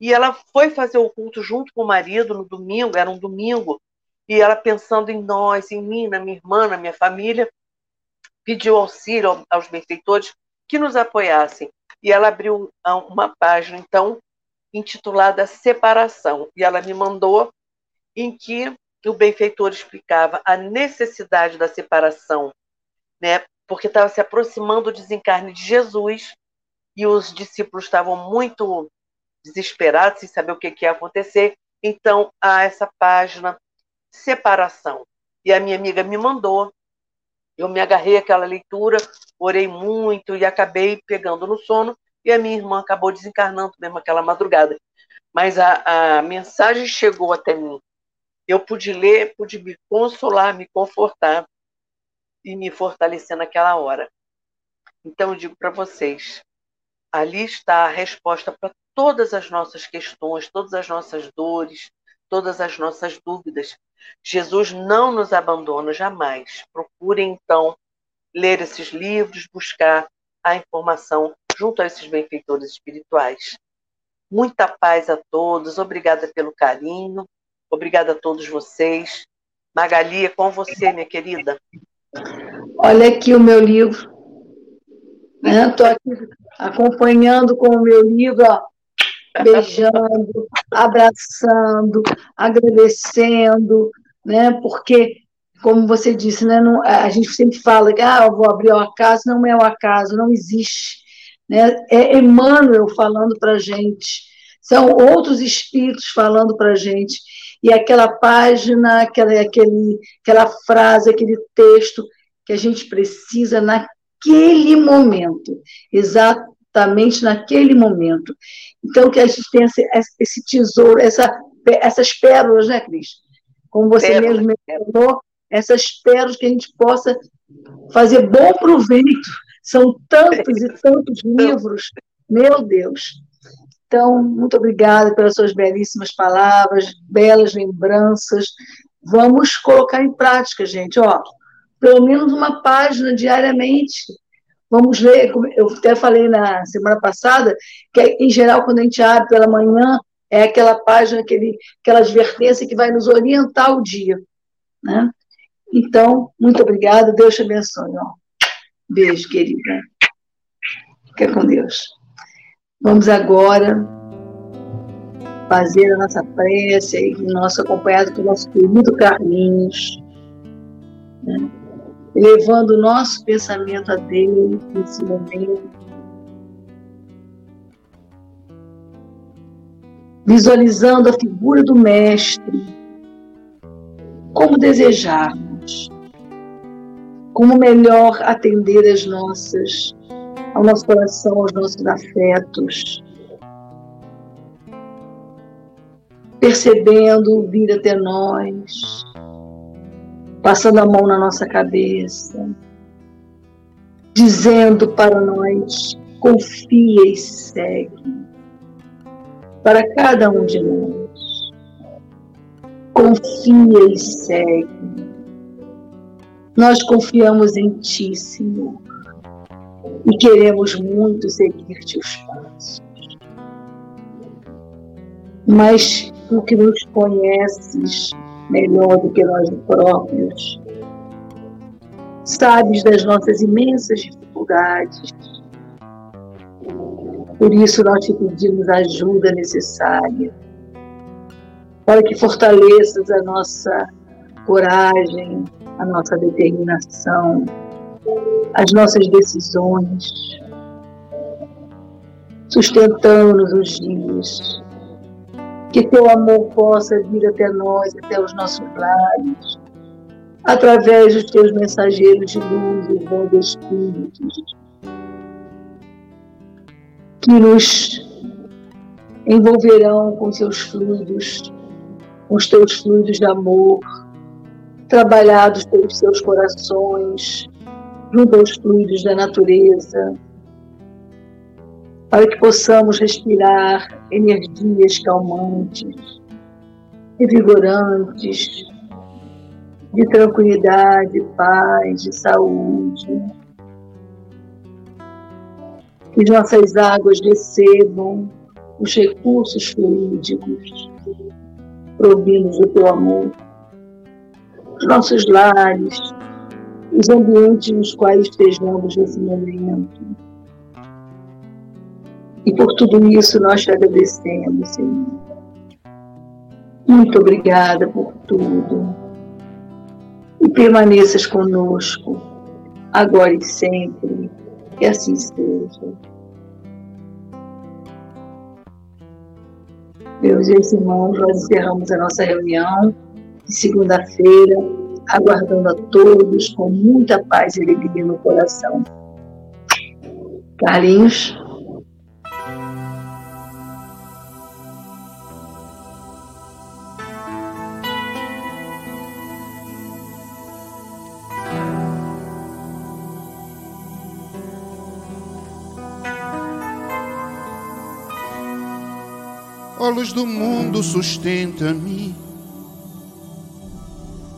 E ela foi fazer o culto junto com o marido no domingo, era um domingo, e ela pensando em nós, em mim, na minha irmã, na minha família, pediu auxílio aos benfeitores que nos apoiassem. E ela abriu uma página, então, intitulada Separação. E ela me mandou em que o benfeitor explicava a necessidade da separação, né? Porque estava se aproximando o desencarne de Jesus e os discípulos estavam muito desesperados, sem saber o que, que ia acontecer. Então, há essa página separação. E a minha amiga me mandou. Eu me agarrei àquela leitura, orei muito e acabei pegando no sono e a minha irmã acabou desencarnando mesmo aquela madrugada. Mas a, a mensagem chegou até mim. Eu pude ler, pude me consolar, me confortar e me fortalecer naquela hora. Então, eu digo para vocês: ali está a resposta para todas as nossas questões, todas as nossas dores, todas as nossas dúvidas. Jesus não nos abandona jamais. Procurem, então, ler esses livros, buscar a informação junto a esses benfeitores espirituais. Muita paz a todos, obrigada pelo carinho, obrigada a todos vocês. Magali, é com você, minha querida. Olha aqui o meu livro. Estou né? aqui acompanhando com o meu livro, ó, beijando, abraçando, agradecendo, né? porque como você disse, né, não, a gente sempre fala que ah, eu vou abrir o acaso, não é o acaso, não existe. Né? É Emmanuel falando para a gente, são outros espíritos falando para a gente, e aquela página, aquela, aquele, aquela frase, aquele texto que a gente precisa naquele momento, exatamente naquele momento. Então, que a gente tenha esse, esse tesouro, essa, essas pérolas, né, Cris? como você pérolas. mesmo mencionou, essas pérolas que a gente possa fazer bom proveito. São tantos e tantos livros, meu Deus. Então, muito obrigada pelas suas belíssimas palavras, belas lembranças. Vamos colocar em prática, gente. Ó, pelo menos uma página diariamente. Vamos ler, eu até falei na semana passada, que em geral, quando a gente abre pela manhã, é aquela página, aquele, aquela advertência que vai nos orientar o dia. Né? Então, muito obrigada, Deus te abençoe. Ó. Beijo, querida. Fica com Deus. Vamos agora fazer a nossa prece, aí, nosso acompanhado com o nosso querido Carlinhos. Né? Elevando o nosso pensamento a Deus nesse momento. Visualizando a figura do Mestre, como desejarmos, como melhor atender as nossas, ao nosso coração, aos nossos afetos, percebendo vir até nós, passando a mão na nossa cabeça, dizendo para nós: confia e segue. Para cada um de nós, confia e segue. Nós confiamos em Ti, Senhor, e queremos muito seguir Teus passos. Mas Tu que nos conheces, melhor do que nós próprios. Sabes das nossas imensas dificuldades. Por isso nós te pedimos a ajuda necessária para que fortaleças a nossa coragem, a nossa determinação, as nossas decisões, sustentando-nos os dias que teu amor possa vir até nós, até os nossos lares, através dos teus mensageiros de luz e bons espíritos, que nos envolverão com seus fluidos, com os teus fluidos de amor, trabalhados pelos seus corações, junto aos fluidos da natureza, para que possamos respirar energias calmantes, revigorantes, de tranquilidade, paz, de saúde. Que nossas águas recebam os recursos fluídicos provindos do teu amor, os nossos lares, os ambientes nos quais estejamos nesse momento e por tudo isso nós te agradecemos, Senhor. Muito obrigada por tudo. E permaneças conosco, agora e sempre. Que assim seja. Meus irmãos, nós encerramos a nossa reunião de segunda-feira, aguardando a todos com muita paz e alegria no coração. Carlinhos. Luz do mundo, sustenta-me.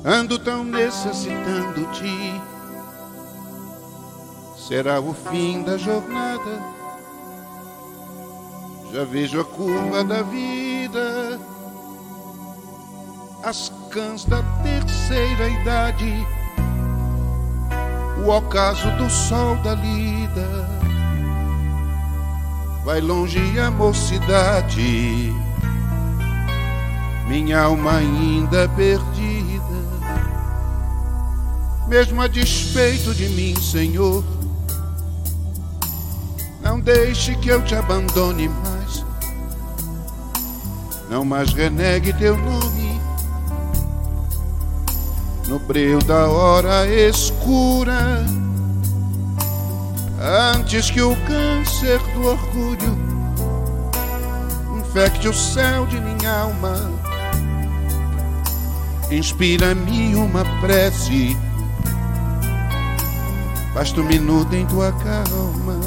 Ando tão necessitando-te. Será o fim da jornada. Já vejo a curva da vida. As cãs da terceira idade. O ocaso do sol da lida vai longe a mocidade, minha alma ainda perdida. Mesmo a despeito de mim, Senhor, não deixe que eu te abandone mais, não mais renegue teu nome. No breu da hora escura, antes que o câncer do orgulho infecte o céu de minha alma. Inspira-me uma prece, basta um minuto em tua calma.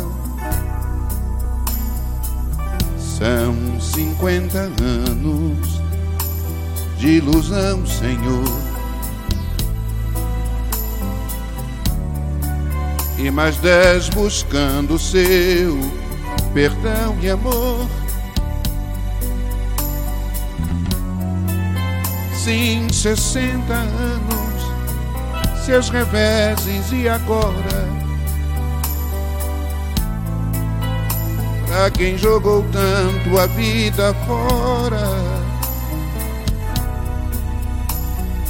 São cinquenta anos de ilusão, Senhor. E mais dez buscando o seu perdão e amor. Sim, sessenta anos, seus reveses e agora. Pra quem jogou tanto a vida fora.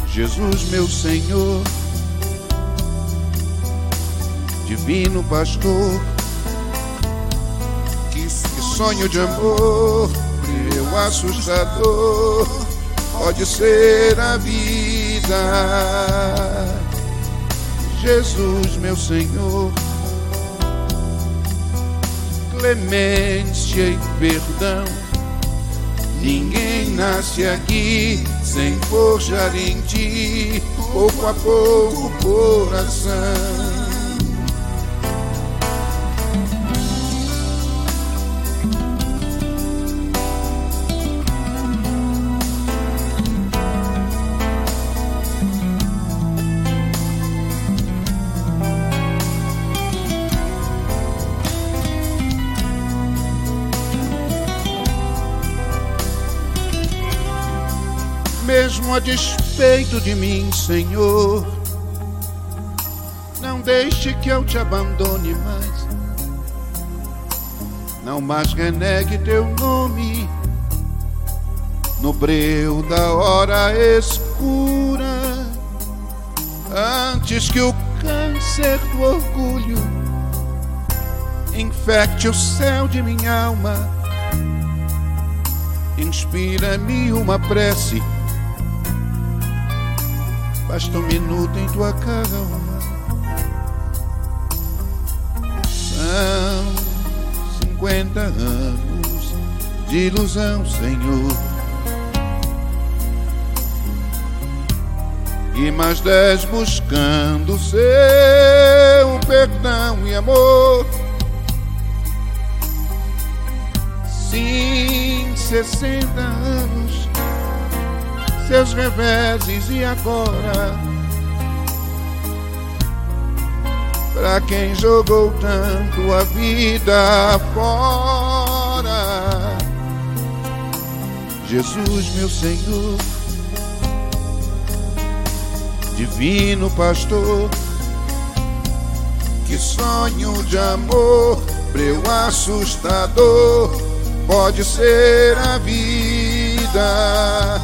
Jesus, meu Senhor, Divino Pastor sonho de amor, meu assustador, pode ser a vida. Jesus, meu Senhor, clemência e perdão. Ninguém nasce aqui sem forjar em ti, pouco a pouco, coração. A despeito de mim, Senhor. Não deixe que eu te abandone mais. Não mais renegue teu nome no breu da hora escura. Antes que o câncer do orgulho infecte o céu de minha alma, inspira-me uma prece Basta um minuto em tua calma. São cinquenta anos de ilusão, Senhor. E mais dez buscando seu perdão e amor. Sim, sessenta anos seus reveses e agora? Pra quem jogou tanto a vida fora? Jesus, meu Senhor Divino Pastor Que sonho de amor Breu assustador Pode ser a vida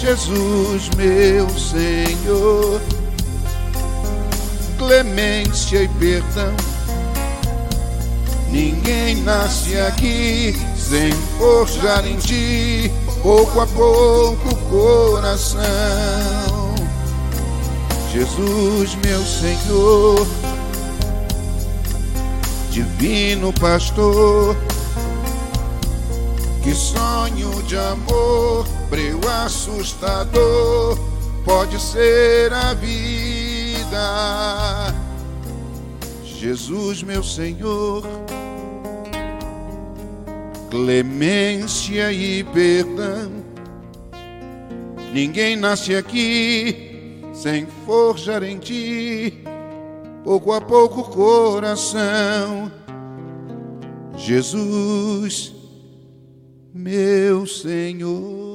Jesus, meu Senhor, clemência e perdão. Ninguém nasce aqui sem forjar em ti, pouco a pouco, coração. Jesus, meu Senhor, divino pastor, que sonho de amor breu assustador pode ser a vida. Jesus, meu Senhor, clemência e perdão. Ninguém nasce aqui sem forjar em ti, pouco a pouco, coração. Jesus, meu Senhor.